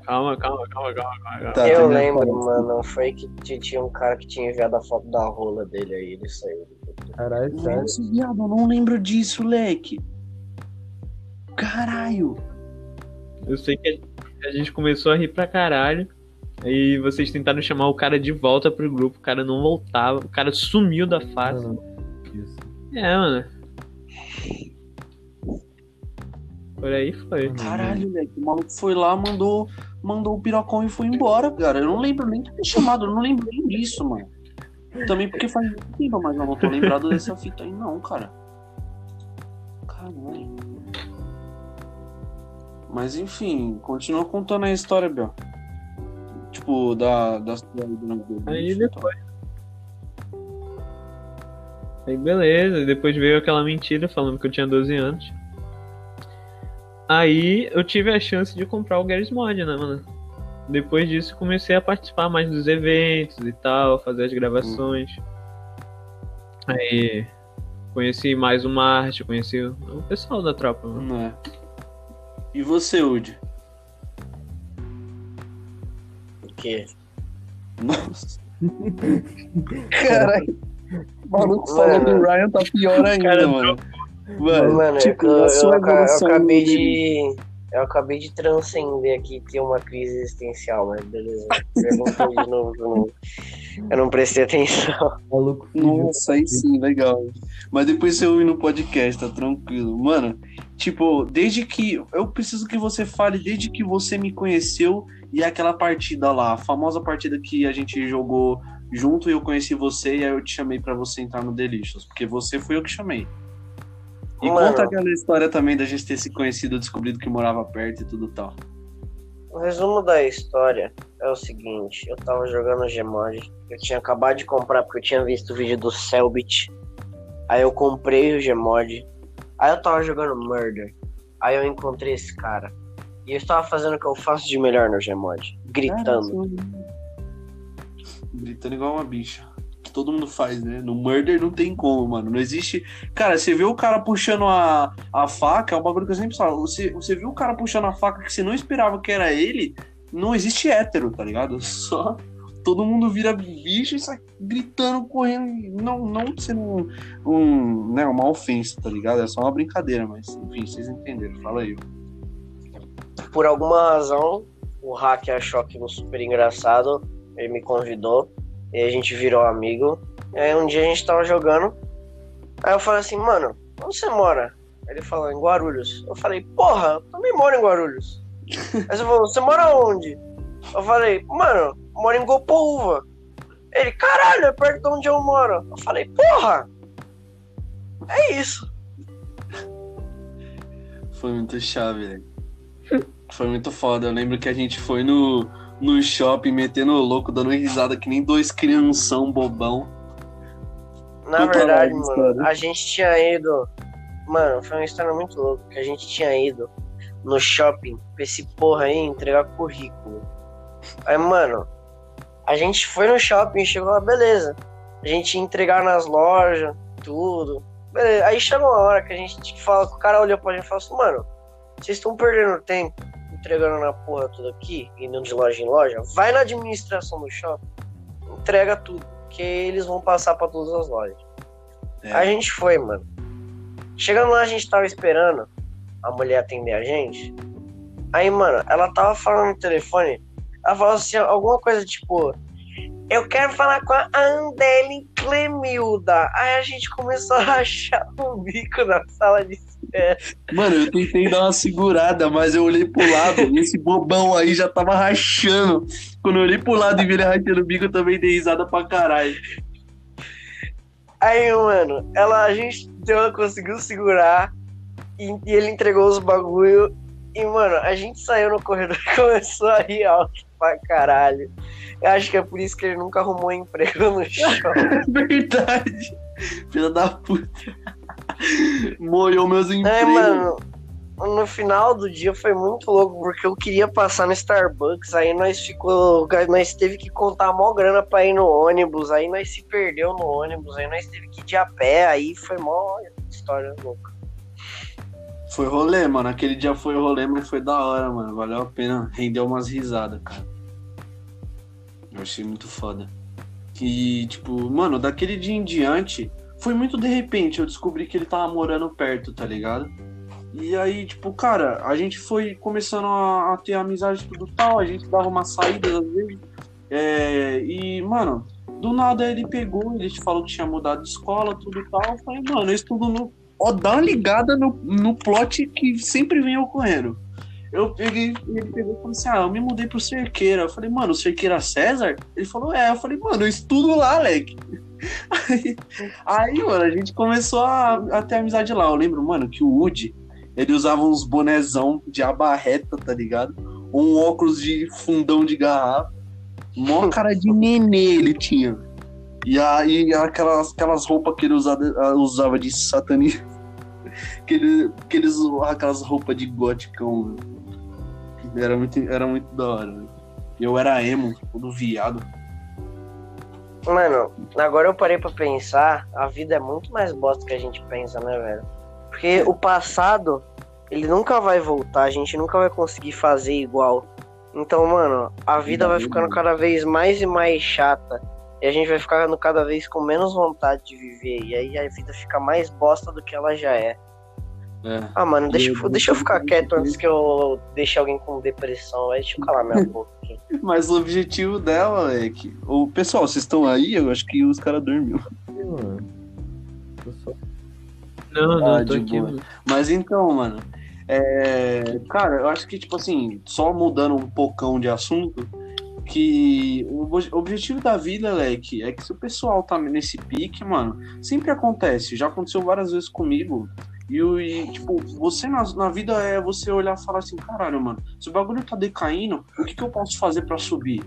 Calma, calma, calma, calma, calma. Tá, eu lembro, mano, foi que tinha um cara que tinha enviado a foto da rola dele aí, ele saiu. Caralho, sério. Nossa, viado, eu não lembro disso, leque. Caralho. Eu sei que a gente começou a rir pra caralho. Aí vocês tentaram chamar o cara de volta pro grupo, o cara não voltava, o cara sumiu da face. Não, não. Isso. É, mano. Por aí foi. Caralho, leque. O maluco foi lá, mandou, mandou o pirocão e foi embora, cara. Eu não lembro nem de ter chamado, eu não lembro nem disso, mano. Também porque faz muito tempo, mas eu não tô lembrado dessa fita aí, não, cara. Caralho. Mas enfim, continua contando a história, Bel. Tipo, da. da, da, da Aí depois. Aí beleza, depois veio aquela mentira falando que eu tinha 12 anos. Aí eu tive a chance de comprar o Garry's Mod, né, mano? Depois disso comecei a participar mais dos eventos e tal, fazer as gravações. Aí conheci mais o Marte, conheci o o pessoal da tropa, mano. Não é. E você, Udi? O quê? Nossa. Caralho. O maluco falou do Ryan tá pior ainda, Cara, mano. Mano, Mano, é tipo, eu, a sua eu, eu acabei de. Eu acabei de transcender aqui ter uma crise existencial, mas beleza. Perguntou de novo. Eu não, eu não prestei atenção. Maluco. Nossa, aí sim, legal. Mas depois você ouve no podcast, tá tranquilo. Mano, tipo, desde que. Eu preciso que você fale desde que você me conheceu e aquela partida lá, a famosa partida que a gente jogou junto e eu conheci você e aí eu te chamei pra você entrar no Delicious, porque você foi eu que chamei. E Mano. conta aquela história também da gente ter se conhecido, descobrido que morava perto e tudo tal. O resumo da história é o seguinte: eu tava jogando Gmod, eu tinha acabado de comprar porque eu tinha visto o vídeo do Selbit. Aí eu comprei o Gmod. Aí eu tava jogando Murder. Aí eu encontrei esse cara. E eu estava fazendo o que eu faço de melhor no Gmod, gritando. Gritando igual uma bicha. Que todo mundo faz, né? No murder não tem como, mano. Não existe. Cara, você vê o cara puxando a, a faca, é um bagulho que eu sempre falo. Você, você viu o cara puxando a faca que você não esperava que era ele, não existe hétero, tá ligado? Só todo mundo vira bicho e sai gritando, correndo. Não, não sendo um, um, né, uma ofensa, tá ligado? É só uma brincadeira, mas enfim, vocês entenderam. Fala aí. Por alguma razão, o hack achou aquilo super engraçado. Ele me convidou. E a gente virou amigo. E aí um dia a gente tava jogando. Aí eu falei assim, mano, onde você mora? Ele falou, em Guarulhos. Eu falei, porra, eu também moro em Guarulhos. aí você falou, você mora onde? Eu falei, mano, eu moro em Gopouva. Ele, caralho, é perto de onde eu moro. Eu falei, porra! É isso. Foi muito chave, velho. Foi muito foda. Eu lembro que a gente foi no, no shopping metendo o louco, dando risada que nem dois crianção bobão. Na Conta verdade, mano, história. a gente tinha ido. Mano, foi uma história muito louca. Que a gente tinha ido no shopping pra esse porra aí entregar currículo. Aí, mano, a gente foi no shopping e chegou lá, beleza. A gente ia entregar nas lojas, tudo. Beleza. Aí chegou uma hora que a gente fala, que o cara olhou pra gente e falou assim, mano, vocês estão perdendo tempo entregando na porra tudo aqui, indo de loja em loja. Vai na administração do shopping, entrega tudo. Que eles vão passar pra todas as lojas. É. A gente foi, mano. Chegando lá, a gente tava esperando a mulher atender a gente. Aí, mano, ela tava falando no telefone. Ela falou assim, alguma coisa tipo. Eu quero falar com a Andele Clemilda. Aí a gente começou a rachar o bico na sala de Mano, eu tentei dar uma segurada, mas eu olhei pro lado e esse bobão aí já tava rachando. Quando eu olhei pro lado e vi ele rachando o bico, eu também dei risada pra caralho. Aí, mano, ela, a gente deu, conseguiu segurar e, e ele entregou os bagulho. E, mano, a gente saiu no corredor e começou a rir alto pra caralho. Eu acho que é por isso que ele nunca arrumou emprego no shopping. Verdade. Filha da puta. Molhou meus Aí, empregos. mano, no final do dia foi muito louco, porque eu queria passar no Starbucks, aí nós ficou. Nós teve que contar mó grana pra ir no ônibus, aí nós se perdeu no ônibus, aí nós teve que ir de a pé, aí foi mó história louca. Foi rolê, mano. Aquele dia foi rolê, mas foi da hora, mano. Valeu a pena. Rendeu umas risadas, cara. Eu achei muito foda. E, tipo, mano, daquele dia em diante, foi muito de repente. Eu descobri que ele tava morando perto, tá ligado? E aí, tipo, cara, a gente foi começando a, a ter amizade tudo tal. A gente dava uma saída às vezes. É, e, mano, do nada ele pegou, ele falou que tinha mudado de escola, tudo tal. Eu falei, mano, eu estudo no ó, dá uma ligada no, no plot que sempre vem ocorrendo. Eu peguei, ele pegou e falou assim: Ah, eu me mudei pro Cerqueira. Eu falei, mano, Cerqueira César? Ele falou, é. Eu falei, mano, eu estudo lá, Alec. Aí, aí, mano, a gente começou a, a ter amizade lá. Eu lembro, mano, que o Woody, ele usava uns bonezão de aba reta, tá ligado? Um óculos de fundão de garrafa. Mó cara de nenê ele tinha. E aí aquelas, aquelas roupas que ele usava, usava de satanista. Que ele, que eles aquelas roupas de goticão. Era muito, era muito da hora. velho. Eu era emo, todo viado. Mano, agora eu parei pra pensar, a vida é muito mais bosta que a gente pensa, né, velho? Porque o passado, ele nunca vai voltar, a gente nunca vai conseguir fazer igual. Então, mano, a vida vai ficando cada vez mais e mais chata. E a gente vai ficando cada vez com menos vontade de viver. E aí a vida fica mais bosta do que ela já é. É. Ah, mano, deixa, Eu- deixa eu ficar quieto antes que eu deixe alguém com depressão. Aí deixa eu calar minha boca aqui. Mas o objetivo dela é que. O pessoal, vocês estão aí? Eu acho que os caras dormiu. Não, não, Ah, eu tô aqui. boa. mano. Mas então, mano. é, Cara, eu acho que, tipo assim, só mudando um pocão de assunto, que o ob- objetivo da vida, Leque, é que se o pessoal tá nesse pique, mano, sempre acontece. Já aconteceu várias vezes comigo. E, e, tipo, você na, na vida é você olhar e falar assim, caralho, mano, se o bagulho tá decaindo, o que, que eu posso fazer pra subir?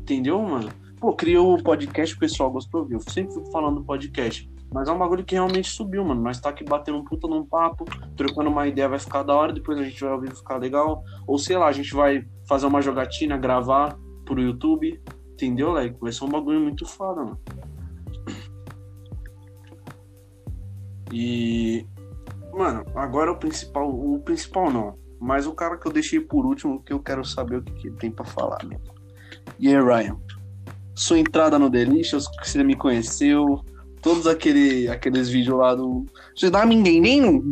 Entendeu, mano? Pô, criou o podcast, o pessoal gostou, viu? Eu sempre fico falando do podcast. Mas é um bagulho que realmente subiu, mano. Nós tá aqui batendo um puta num papo, trocando uma ideia, vai ficar da hora, depois a gente vai ouvir ficar legal. Ou sei lá, a gente vai fazer uma jogatina, gravar pro YouTube. Entendeu, Leque? Vai ser um bagulho muito foda, mano. E. Mano, agora o principal. O principal não. Mas o cara que eu deixei por último, que eu quero saber o que, que ele tem pra falar mesmo. E aí, Ryan? Sua entrada no Delicious, que você me conheceu, todos aquele, aqueles vídeos lá do. Você me entendendo?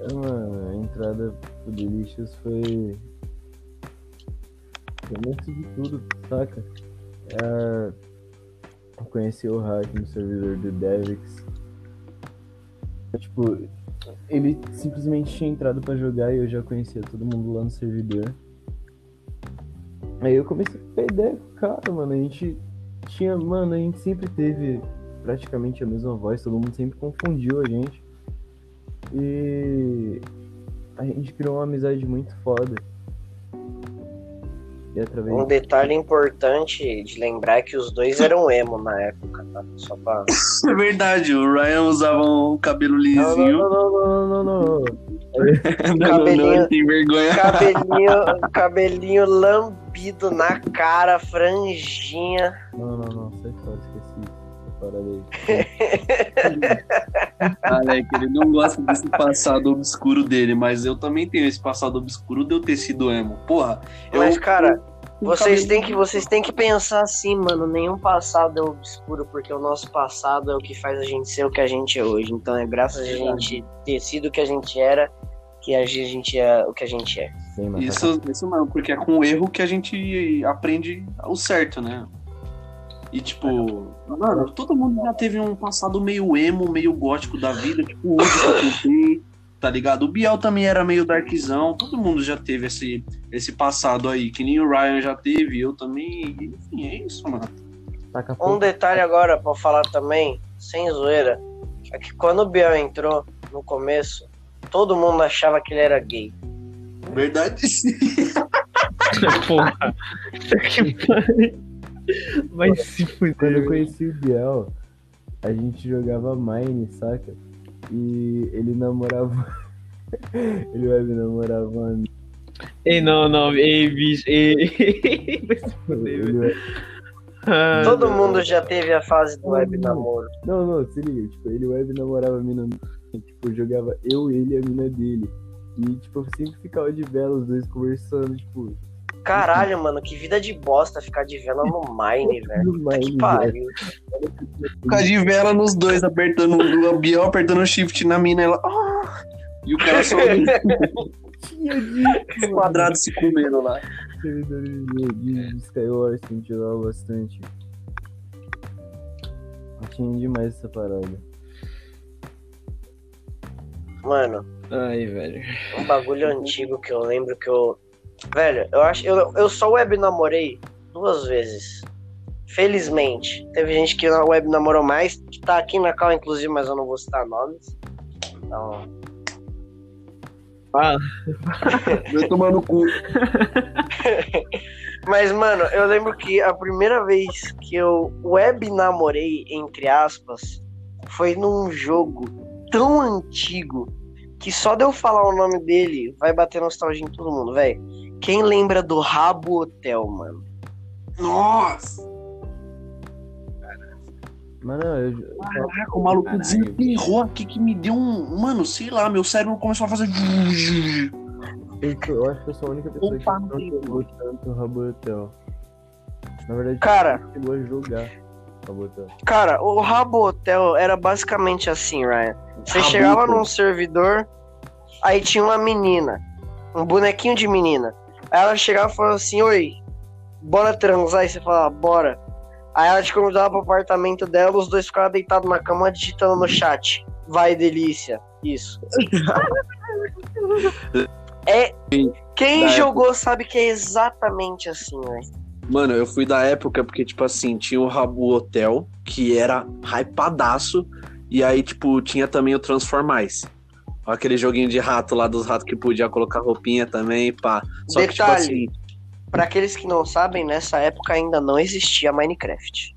É, mano, a entrada pro Delicious foi. Foi antes de tudo, saca? É, Eu conheci o hack no servidor do Devix. Tipo, ele simplesmente tinha entrado pra jogar e eu já conhecia todo mundo lá no servidor. Aí eu comecei a ter ideia com o cara, mano. A gente tinha, mano, a gente sempre teve praticamente a mesma voz, todo mundo sempre confundiu a gente. E a gente criou uma amizade muito foda. E através Um detalhe importante de lembrar é que os dois eram emo na época, tá? Só pra. É verdade, o Ryan usava um cabelo Não, lisinho. não, não, não, não, não, não. Não, não, Cabelinho- ele tem vergonha. Cabelinho, cabelinho lambido na cara, franjinha. Não, não, não, Alec, ele não gosta desse passado obscuro dele, mas eu também tenho esse passado obscuro de eu ter sido emo. Porra, eu. Mas, cara, eu- vocês têm, que, vocês têm que pensar assim, mano. Nenhum passado é obscuro, porque o nosso passado é o que faz a gente ser o que a gente é hoje. Então é graças a gente ter sido o que a gente era que a gente é o que a gente é. Matar. Isso, isso mesmo, porque é com o erro que a gente aprende o certo, né? E tipo, mano, todo mundo já teve um passado meio emo, meio gótico da vida, tipo o que eu contei, tá ligado? O Biel também era meio darkzão, todo mundo já teve esse, esse passado aí, que nem o Ryan já teve, eu também, enfim, é isso, mano. Um detalhe agora pra falar também, sem zoeira, é que quando o Biel entrou no começo, todo mundo achava que ele era gay. Verdade sim. Porra. que pariu. Vai se Quando eu fuder. conheci o Biel, a gente jogava Mine, saca? E ele namorava. ele web namorava uma amiga. Ei, não, não. Ei, bicho. Ei. Vai se fuder, velho. Ah, Todo mundo já teve a fase do web namoro. Não, não, se liga, tipo, ele web namorava a mina. Tipo, jogava eu, ele e a mina dele. E, tipo, eu sempre ficava de vela, os dois conversando, tipo, Caralho, mano, que vida de bosta ficar de vela no Mine, velho. no Puta que pariu. Ficar de vela nos dois, apertando o Biel apertando o shift na mina, ela. "Ah!" E o cara só os quadrados se comendo lá. de, Skywars que a gente jogava bastante. Tinha demais essa parada. Mano, Ai, velho. um bagulho antigo que eu lembro que eu. Velho, eu acho. Eu, eu só web namorei duas vezes. Felizmente. Teve gente que na web namorou mais, que tá aqui na cal, inclusive, mas eu não vou citar nomes. Então. Fala. Vai tomar no cu. Mas, mano, eu lembro que a primeira vez que eu web namorei, entre aspas, foi num jogo tão antigo que só de eu falar o nome dele vai bater nostalgia em todo mundo, velho. Quem lembra do Rabo Hotel, mano? Nossa! Mas não, eu, Caraca, o maluco Caralho. desenterrou aqui que me deu um. Mano, sei lá, meu cérebro começou a fazer. eu, eu acho que eu sou a única pessoa Opa, que não jogou tanto Rabotel. Na verdade, Cara. chegou a jogar Rabotel. Cara, o Rabo Hotel era basicamente assim, Ryan. Você Rabuto. chegava num servidor, aí tinha uma menina, um bonequinho de menina. Aí ela chegava e falava assim: Oi, bora transar? Aí você falava: Bora. Aí ela te convidava pro apartamento dela, os dois ficavam deitados na cama digitando no chat. Vai, delícia. Isso. é. Quem Da jogou sabe que é exatamente assim, velho. Mano, eu fui da época porque, tipo assim, tinha o Rabu Hotel, que era hypadaço, e aí, tipo, tinha também o Transformais. Aquele joguinho de rato lá dos ratos que podia colocar roupinha também, pá. Só que, tipo Detalhe. assim, Pra aqueles que não sabem, nessa época ainda não existia Minecraft.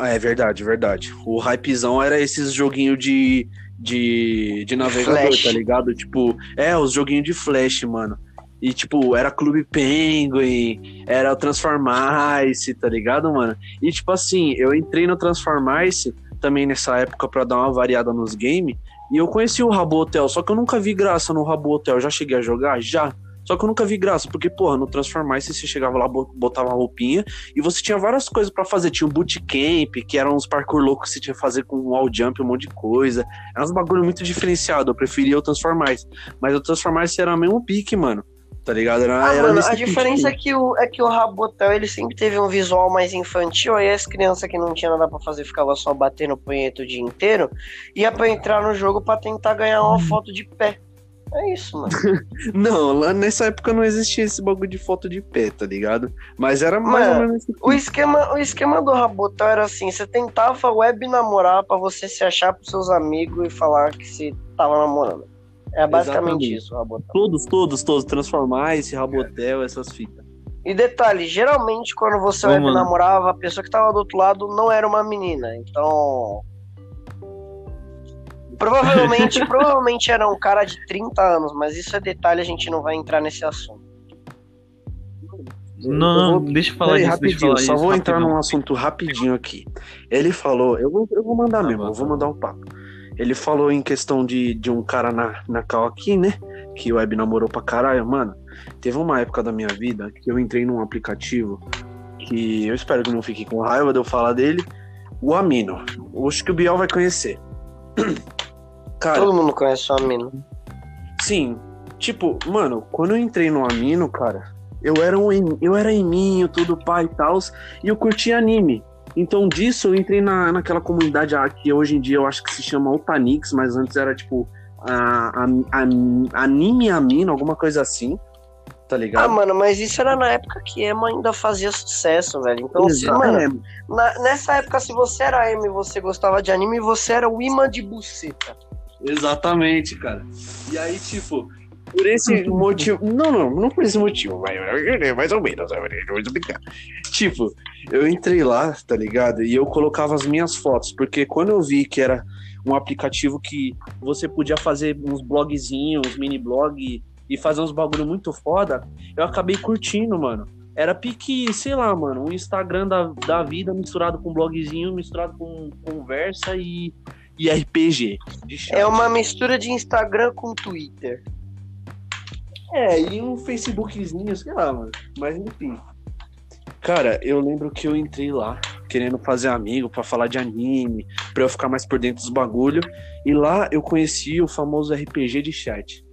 É verdade, verdade. O hypezão era esses joguinhos de, de, de navegador, Flash. tá ligado? Tipo, é, os joguinhos de flash, mano. E, tipo, era Clube Penguin, era o Transformice, tá ligado, mano? E, tipo assim, eu entrei no Transformice também nessa época pra dar uma variada nos games. E eu conheci o Rabo Hotel, só que eu nunca vi graça no Rabo Hotel. Já cheguei a jogar? Já. Só que eu nunca vi graça, porque, porra, no Transformice você chegava lá, bo- botava roupinha e você tinha várias coisas pra fazer. Tinha um bootcamp, que eram uns parkour loucos que você tinha que fazer com wall jump, um monte de coisa. Era uns bagulho muito diferenciado. Eu preferia o Transformice. Mas o Transformice era mesmo pique, mano. Tá ligado? Era, Ah, era mano, a diferença é que o, é que o Rabotel ele sempre teve um visual mais infantil, aí as crianças que não tinham nada pra fazer ficava só batendo punheta o dia inteiro, ia pra entrar no jogo pra tentar ganhar uma foto de pé. É isso, mano. Não, lá nessa época não existia esse bagulho de foto de pé, tá ligado? Mas era mais Mano, ou menos esse O esquema, o esquema do Rabotão era assim: você tentava web namorar pra você se achar pros seus amigos e falar que você tava namorando. É basicamente Exatamente. isso, o Rabotão. Todos, todos, todos. Transformar esse rabotel, essas fitas. E detalhe, geralmente quando você mano. namorava, a pessoa que tava do outro lado não era uma menina. Então. Provavelmente, provavelmente era um cara de 30 anos, mas isso é detalhe, a gente não vai entrar nesse assunto. Não, Eu vou- deixa eu falar Peraí, disso, deixa eu rapidinho, falar só disso vou entrar rapidão. num assunto rapidinho aqui. Ele falou, eu vou, eu vou mandar Tá mesmo, bom, eu vou mandar um papo. Ele falou em questão de, de um cara na, na cal aqui, né? Que o web namorou pra caralho. Mano, teve uma época da minha vida que eu entrei num aplicativo que eu espero que não fique com raiva de eu falar dele. O Amino. Acho que o Biel vai conhecer. Cara, Todo mundo conhece uma mina. Sim. Tipo, mano, quando eu entrei no Amino, cara, eu era um em- eu era eminho, tudo pai e tal, e eu curtia anime. Então disso eu entrei na, naquela comunidade ah, que hoje em dia eu acho que se chama Otanix, mas antes era tipo a, a, a- Anime Amino, alguma coisa assim. Tá Ah, ligado? mano, mas isso era na época que emo ainda fazia sucesso, velho. Então, Exato. mano, É, na- nessa época, se você era emo e você gostava de anime, você era o imã de buceta. Exatamente, cara. E aí, tipo, por esse motivo. Não, não, não por esse motivo, mas mais ou menos, né, vou explicar. Tipo, eu entrei lá, tá ligado? E eu colocava as minhas fotos, porque quando eu vi que era um aplicativo que você podia fazer uns blogzinhos, uns mini blog e fazer uns bagulho muito foda, eu acabei curtindo, mano. Era pique, sei lá, mano, um Instagram da, da vida misturado com blogzinho, misturado com conversa e, e RPG. É uma mistura de Instagram com Twitter. É, e um Facebookzinho, sei lá, mano. Mas enfim. Cara, eu lembro que eu entrei lá querendo fazer amigo pra falar de anime, pra eu ficar mais por dentro dos bagulho. E lá eu conheci o famoso RPG de chat.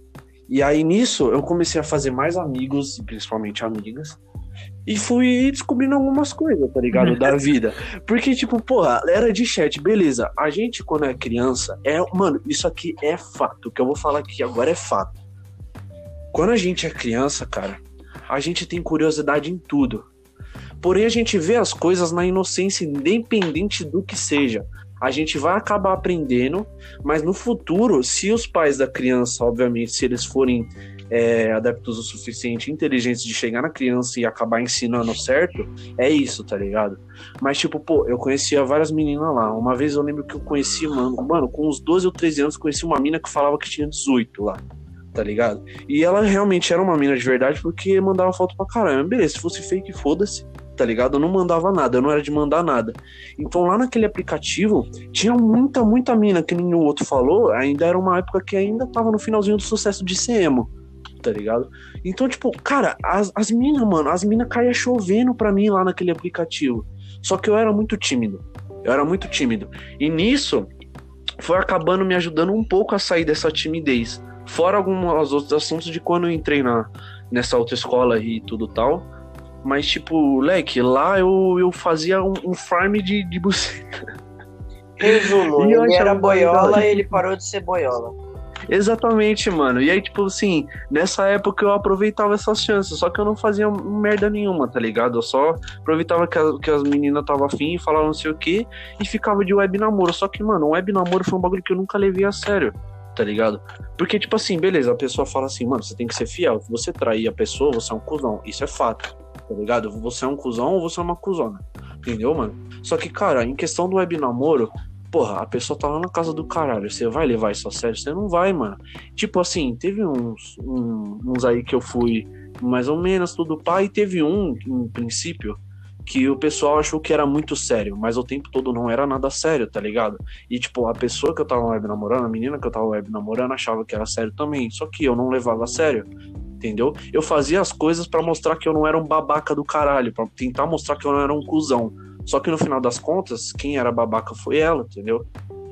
E aí nisso eu comecei a fazer mais amigos, e principalmente amigas. E fui descobrindo algumas coisas, tá ligado? Da vida. Porque, tipo, porra, era de chat, beleza. A gente, quando é criança, é. Mano, isso aqui é fato. O que eu vou falar aqui agora é fato. Quando a gente é criança, cara, a gente tem curiosidade em tudo. Porém, a gente vê as coisas na inocência, independente do que seja. A gente vai acabar aprendendo, mas no futuro, se os pais da criança, obviamente, se eles forem é, adeptos o suficiente, inteligentes de chegar na criança e acabar ensinando certo, é isso, tá ligado? Mas, tipo, pô, eu conhecia várias meninas lá. Uma vez eu lembro que eu conheci, mano, mano, com uns 12 ou 13 anos, conheci uma mina que falava que tinha 18 lá, tá ligado? E ela realmente era uma mina de verdade porque mandava foto pra caramba. Beleza, se fosse fake, foda-se, tá ligado? Eu não mandava nada, eu não era de mandar nada. Então lá naquele aplicativo tinha muita, muita mina, que o outro falou, ainda era uma época que ainda tava no finalzinho do sucesso de ser emo, tá ligado? Então, tipo, cara, as, as minas, mano, as minas caíam chovendo pra mim lá naquele aplicativo. Só que eu era muito tímido. Eu era muito tímido. E nisso, foi acabando me ajudando um pouco a sair dessa timidez. Fora alguns outros assuntos de quando eu entrei na, nessa outra escola e tudo tal. Mas, tipo, leque, lá eu, eu fazia um, um farm de, de buceta. Resumo, E ele era boiola e ele parou de ser boiola. Exatamente, mano. E aí, tipo assim, nessa época eu aproveitava essas chances, só que eu não fazia merda nenhuma, tá ligado? Eu só aproveitava que, a- que as meninas estavam afim e falavam não sei o que e ficava de web namoro. Só que, mano, web namoro foi um bagulho que eu nunca levei a sério, tá ligado? Porque, tipo assim, beleza, a pessoa fala assim, mano, você tem que ser fiel. Se você trair a pessoa, você é um cuzão. Isso é fato, tá ligado? Você é um cuzão ou você é uma cuzona. Entendeu, mano? Só que, cara, em questão do web namoro, porra, a pessoa tá lá na casa do caralho. Você vai levar isso a sério? Você não vai, mano. Tipo assim, teve uns, uns aí que eu fui mais ou menos tudo pá, e teve um, em princípio, que o pessoal achou que era muito sério, mas o tempo todo não era nada sério, tá ligado? E tipo, a pessoa que eu tava web namorando, a menina que eu tava web namorando, achava que era sério também, só que eu não levava a sério. Entendeu? Eu fazia as coisas pra mostrar que eu não era um babaca do caralho, pra tentar mostrar que eu não era um cuzão. Só que no final das contas, quem era babaca foi ela, entendeu?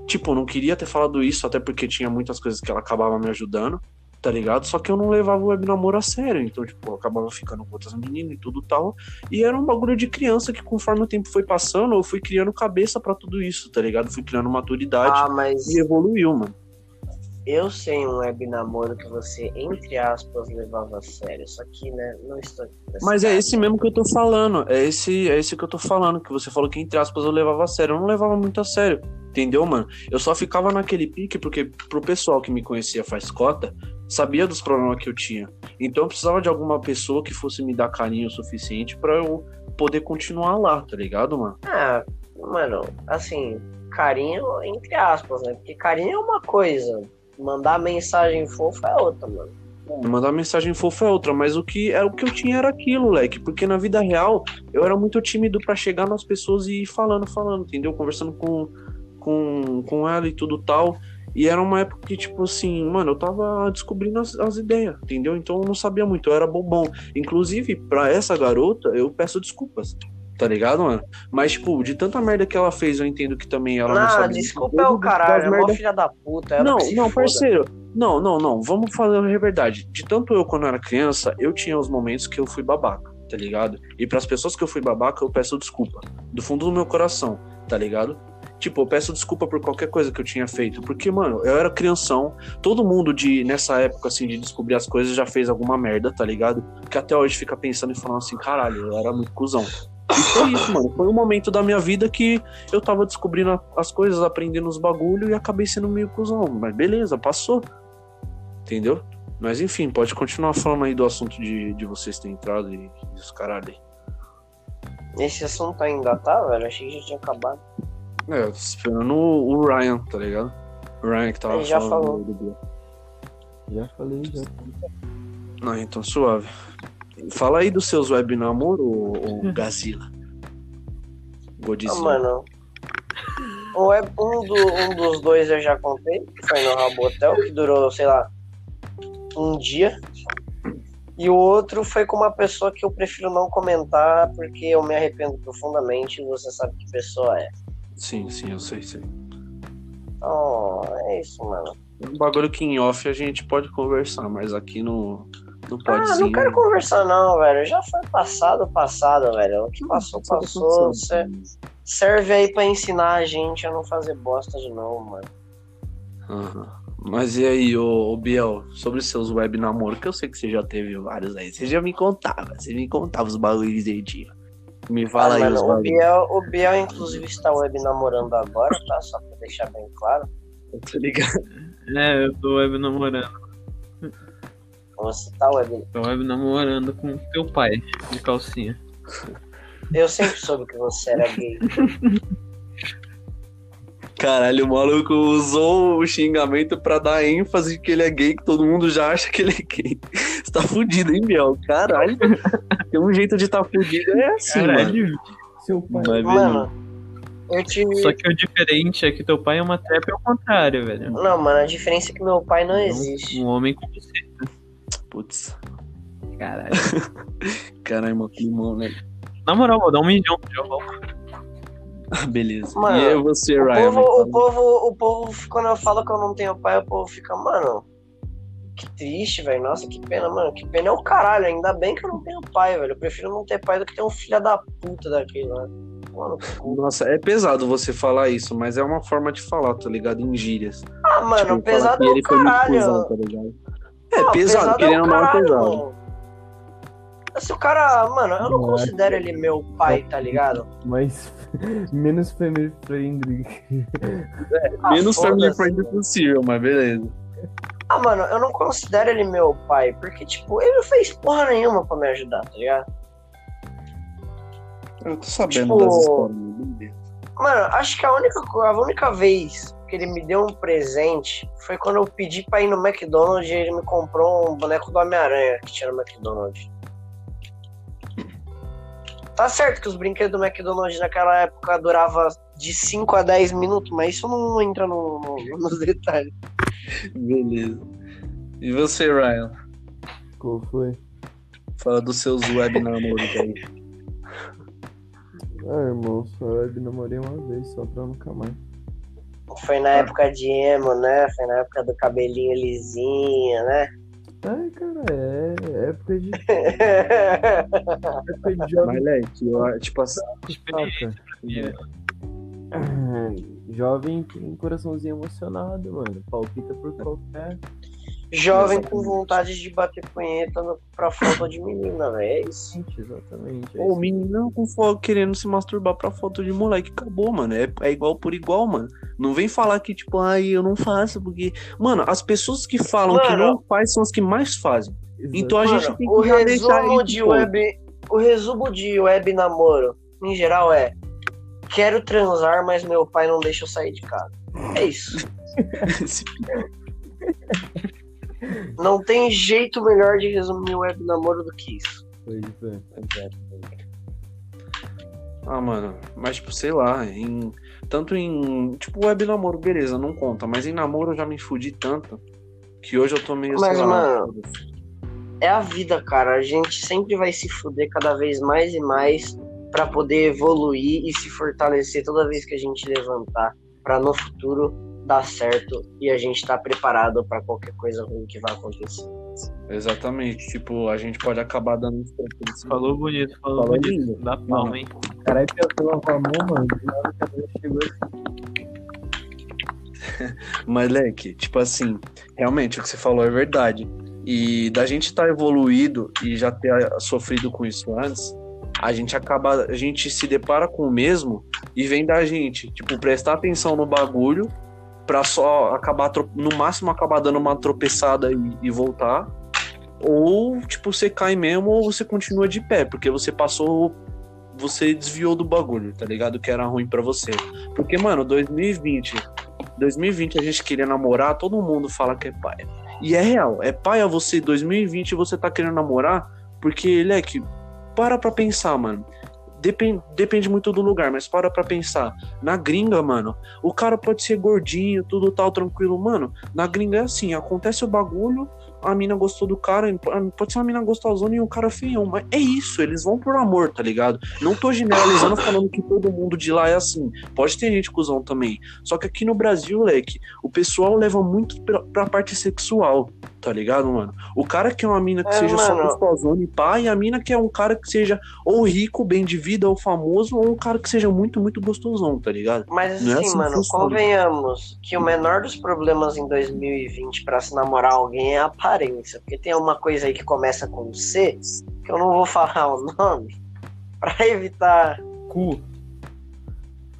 Tipo, não queria ter falado isso, até porque tinha muitas coisas que ela acabava me ajudando, tá ligado? Só que eu não levava o web namoro a sério. Então, tipo, eu acabava ficando com outras meninas e tudo tal. E era um bagulho de criança que, conforme o tempo foi passando, eu fui criando cabeça pra tudo isso, tá ligado? Fui criando maturidade Ah, mas. e evoluiu, mano. Eu sei um web namoro que você, entre aspas, levava a sério. Só que, né, não estou Mas é esse mesmo que eu tô falando. É esse, é esse que eu tô falando. Que você falou que, entre aspas, eu levava a sério. Eu não levava muito a sério. Entendeu, mano? Eu só ficava naquele pique porque pro pessoal que me conhecia faz cota, sabia dos problemas que eu tinha. Então eu precisava de alguma pessoa que fosse me dar carinho o suficiente pra eu poder continuar lá, tá ligado, mano? Ah, mano, assim, carinho entre aspas, né? Porque carinho é uma coisa, mandar mensagem fofa é outra, mano. Mandar mensagem fofa é outra, mas o que era o que eu tinha era aquilo, leque. Porque na vida real eu era muito tímido pra chegar nas pessoas e ir falando, falando, entendeu? Conversando com, com, com ela e tudo tal. E era uma época que, tipo assim, mano, eu tava descobrindo as, as ideias, entendeu? Então eu não sabia muito, eu era bobão. Inclusive, pra essa garota, eu peço desculpas, tá ligado, mano? Mas, tipo, de tanta merda que ela fez, eu entendo que também ela não Ah, sabe. desculpa é o caralho, é mó filha da puta. Ela Não, não, parceiro. Não, não, não. Vamos falar a verdade. De tanto eu quando era criança, eu tinha os momentos que eu fui babaca, tá ligado? E pras pessoas que eu fui babaca, eu peço desculpa. Do fundo do meu coração, tá ligado? Tipo, eu peço desculpa por qualquer coisa que eu tinha feito. Porque, mano, eu era crianção. Todo mundo de nessa época, assim, de descobrir as coisas já fez alguma merda, tá ligado? Que até hoje fica pensando e falando assim, caralho, eu era muito cuzão. E foi isso, mano. Foi um momento da minha vida que eu tava descobrindo as coisas, aprendendo os bagulho e acabei sendo meio cuzão. Mas beleza, passou. Entendeu? Mas enfim, pode continuar falando aí do assunto de, de vocês terem entrado e os caralho aí. Esse assunto ainda tá, velho? Achei que já tinha acabado. É, eu tô esperando o, o Ryan, tá ligado? O Ryan que tava Ele já falando falou. do- Já falei, já. Não, então suave. Fala aí dos seus web namoro, ô, ô Gazila. Ah, Godzilla. mano. Um, web- um, do- um dos dois eu já contei, que foi no Rabotel, que durou, sei lá, um dia. E o outro foi com uma pessoa que eu prefiro não comentar, porque eu me arrependo profundamente e você sabe que pessoa é. Sim, sim, eu sei, sei. Então, é isso, mano. É um bagulho que em off a gente pode conversar, mas aqui no, no Ah, não quero conversar não, velho. Já foi passado, passado, velho. O que passou, passou. Cê- serve aí pra ensinar a gente a não fazer bosta de novo, mano. Aham. Mas e aí, ô, ô Biel, sobre os seus web namoro, que eu sei que você já teve vários aí. Você já me contava, você me contava os bagulhos direitinho. Me fala Ah, aí mano, os o bagulhos. Biel, o Biel, inclusive, está web namorando agora, tá? Só pra deixar bem claro. Tá ligado? É, eu tô web namorando. Você tá web. Tô web namorando com teu pai, de calcinha. Eu sempre soube que você era gay. Caralho, o maluco usou o xingamento pra dar ênfase que ele é gay, que todo mundo já acha que ele é gay. Você tá fudido, hein, Biel? Caralho. Tem um jeito de tá fudido, é assim, mano. Caralho. Seu pai. Vai Mano, eu tive. Só que o diferente é que teu pai é uma trap ao contrário, velho. Não, mano, a diferença é que meu pai não existe. Um homem com você. Putz. Caralho. Caralho, mano, climão, né? Na moral, vou dar um milhão. Já volto. Beleza. Mano, e aí você, O Ryan? povo, o povo, o povo, quando eu falo que eu não tenho pai, o povo fica, mano, que triste, velho. Nossa, que pena, mano. Que pena é o caralho. Ainda bem que eu não tenho pai, velho. Eu prefiro não ter pai do que ter um filho da puta daquele, né? Mano. Nossa, é pesado você falar isso, mas é uma forma de falar, tá ligado? Em gírias. Ah, mano, Tipo, pesado que é o caralho. cuzão, tá ligado? É, Não, pesado, é querendo é caralho, pesado. Se o cara, mano, eu não Não, considero ele meu pai, tá ligado? Mas menos family friendly. Ah, Menos family friendly possível, mas beleza. Ah, mano, eu não considero ele meu pai, porque, tipo, ele não fez porra nenhuma pra me ajudar, tá ligado? Eu tô sabendo Tipo, das histórias. Mano, acho que a única, a única vez que ele me deu um presente foi quando eu pedi pra ir no McDonald's e ele me comprou um boneco do Homem-Aranha que tinha no McDonald's. Tá certo que os brinquedos do McDonald's naquela época duravam de 5 a 10 minutos, mas isso não entra no, no- nos detalhes. Beleza. E você, Ryan? Qual foi? Fala dos seus web namoros aí. Ah, irmão, só web namorei uma vez, só pra nunca mais. Foi na época de emo, né? Foi na época do cabelinho lisinho, né? Ai, cara, é época de. época de jovem. Mas, Leque, eu, tipo assim, saca. Experiência. Jovem tem coraçãozinho emocionado, mano. Palpita por qualquer. Jovem com vontade de bater punheta no- pra foto de menina, velho. É isso. Gente, exatamente. é Ô, isso. meninão com foto querendo se masturbar pra foto de moleque. Acabou, mano. É, é igual por igual, mano. Não vem falar que, tipo, ai, eu não faço, porque. Mano, as pessoas que falam que Mano. não faz são as que mais fazem. Então a gente Mano, tem o que deixar resumo de pô. web. O resumo de web namoro, em geral, é. Quero transar, mas meu pai não deixa eu sair de casa. É isso. Não tem jeito melhor de resumir o web namoro do que isso. Pois é. Ah, mano, mas tipo, sei lá, em. Tanto em. Tipo, web namoro, beleza, não conta. Mas em namoro eu já me fudi tanto que hoje eu tô meio. Mas, lá, mano. É a vida, cara. A gente sempre vai se fuder cada vez mais e mais pra poder evoluir e se fortalecer toda vez que a gente levantar pra no futuro dar certo e a gente tá preparado pra qualquer coisa ruim que vai acontecer. Exatamente. Tipo, a gente pode acabar dando assim. Falou bonito, falou, Falou bonito. lindo. Dá palma, hein? Caralho, pensou uma mão, mano. chegou assim. Mas, Leque, tipo assim, realmente o que você falou é verdade. E da gente estar evoluído e já ter sofrido com isso antes, a gente acaba, a gente se depara com o mesmo e vem da gente, tipo, prestar atenção no bagulho pra só acabar, no máximo acabar dando uma tropeçada e, e voltar. Ou, tipo, você cai mesmo ou você continua de pé, porque você passou, você desviou do bagulho, tá ligado? Que era ruim pra você. Porque, mano, 2020, 2020 a gente queria namorar, todo mundo fala que é pai. E é real, é pai a você 2020 você tá querendo namorar, porque, leque, para pra pensar, mano. Depende, depende muito do lugar, mas para pra pensar. Na gringa, mano, o cara pode ser gordinho, tudo tal, tranquilo. Mano, na gringa é assim, acontece o bagulho, a mina gostou do cara, pode ser uma mina gostosona e um cara feião, mas é isso, eles vão por amor, tá ligado? Não tô generalizando falando que todo mundo de lá é assim. Pode ter gente cuzão também. Só que aqui no Brasil, leque, o pessoal leva muito pra, pra parte sexual, tá ligado, mano? O cara quer uma mina que É, seja só mano. gostosona e pá, e a mina quer um cara que seja ou rico, bem de vida, ou famoso, ou um cara que seja muito, muito gostosão, tá ligado? Mas Não é assim, assim que mano, funciona. convenhamos que o menor dos problemas em 2020 pra se namorar alguém é a aparência. Porque tem uma coisa aí que começa com C, que eu não vou falar o nome, pra evitar. Cu.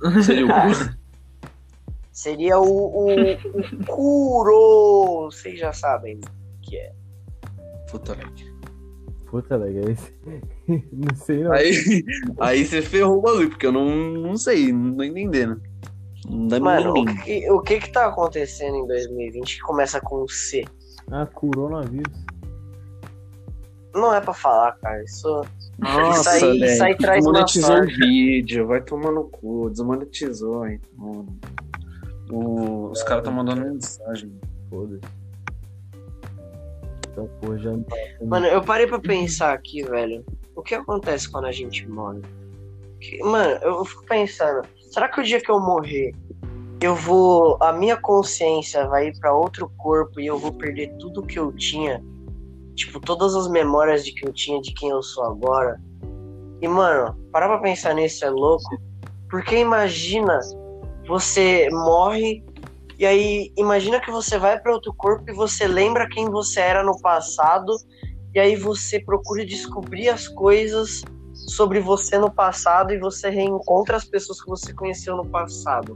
Seria o Ah, Seria o, o, o Kuro. Vocês já sabem o que é. Puta, leque. Puta, legal. esse- Não sei não. Aí, aí você ferrou o bagulho, porque eu não, não sei, não tô entendendo. Não dá Mano, o que, o que que tá acontecendo em 2020 que começa com C? Ah, coronavírus. Não é pra falar, cara. Isso. Nossa, aí- velho, isso aí traz uma desmonetizou o sorte. vídeo, vai tomar no cu, desmonetizou, então. O- os caras estão mandando mensagem. Foda-se. Então, pô, já não tá Mano, eu parei pra pensar aqui, velho. O que acontece quando a gente morre? Que- Mano, eu fico pensando, será que o dia que eu morrer, eu vou. A minha consciência vai ir pra outro corpo e eu vou perder tudo que eu tinha? Tipo, todas as memórias de que eu tinha de quem eu sou agora. E, mano, parar pra pensar nisso é louco. Porque imagina, você morre e aí imagina que você vai pra outro corpo e você lembra quem você era no passado e aí você procura descobrir as coisas sobre você no passado e você reencontra as pessoas que você conheceu no passado.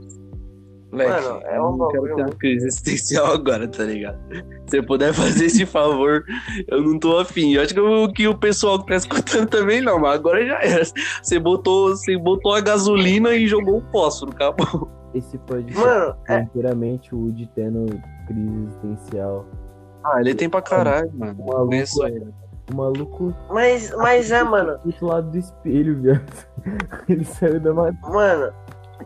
Leque, Mano, é eu um não quero bagulho ter uma crise existencial agora, tá ligado? Se você puder fazer esse favor, eu não tô afim. Eu acho que o, que o pessoal que tá escutando também não, mas agora já era. Você botou, você botou a gasolina e jogou o fósforo, acabou. Esse pode ser Mano, é, inteiramente o Woody tendo crise existencial. Ah, ele tem pra caralho, mano. O maluco, ele. o maluco mas, mas é, mano. do lado do espelho, viado. Ele saiu da matéria. Mano,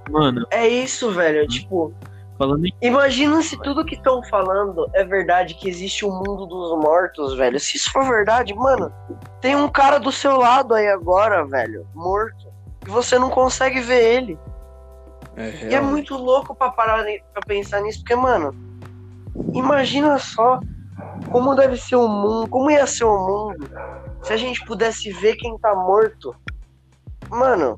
Mano, é isso, velho. Tipo, falando em. imagina se tudo que estão falando é verdade, que existe o mundo dos mortos, velho. Se isso for verdade, mano, tem um cara do seu lado aí agora, velho, morto. E você não consegue ver ele. É, E é muito louco pra parar pra pensar nisso, porque, mano, imagina só como deve ser o mundo, como ia ser o mundo se a gente pudesse ver quem tá morto. Mano,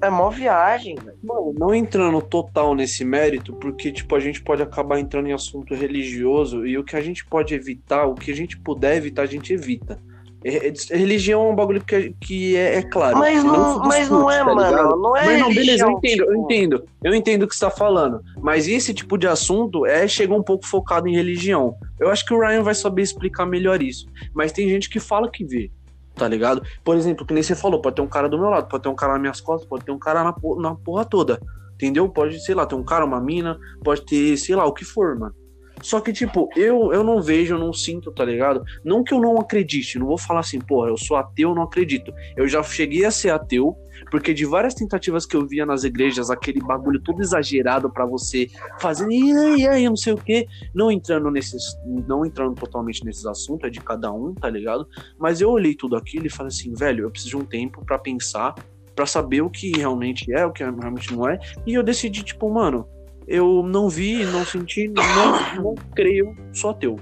É mó viagem, velho. Mano, não entrando total nesse mérito, porque, tipo, a gente pode acabar entrando em assunto religioso e o que a gente pode evitar, o que a gente puder evitar, a gente evita. É- é- Religião é um bagulho que, que é, é claro. Mas não, se mas não é, tá ligado? mano. Não é Mas não, beleza, eu entendo, eu tipo, entendo. Eu entendo o que você tá falando. Mas esse tipo de assunto é chegou um pouco focado em religião. Eu acho que o Ryan vai saber explicar melhor isso. Mas tem gente que fala que vê, tá ligado? Por exemplo, que nem você falou, pode ter um cara do meu lado, pode ter um cara nas minhas costas, pode ter um cara na, na porra toda. Entendeu? Pode, sei lá, ter um cara, uma mina, pode ter, sei lá, o que for, mano. Só que, tipo, eu, eu não vejo, eu não sinto, tá ligado? Não que eu não acredite, não vou falar assim, porra, eu sou ateu, eu não acredito. Eu já cheguei a ser ateu, porque de várias tentativas que eu via nas igrejas, aquele bagulho todo exagerado pra você fazer, e aí, não sei o quê, não entrando nesses, não entrando totalmente nesses assuntos, é de cada um, tá ligado? Mas eu olhei tudo aquilo e falei assim, velho, eu preciso de um tempo pra pensar, pra saber o que realmente é, o que realmente não é, e eu decidi, tipo, mano, eu não vi, não senti, não, não creio, sou ateu.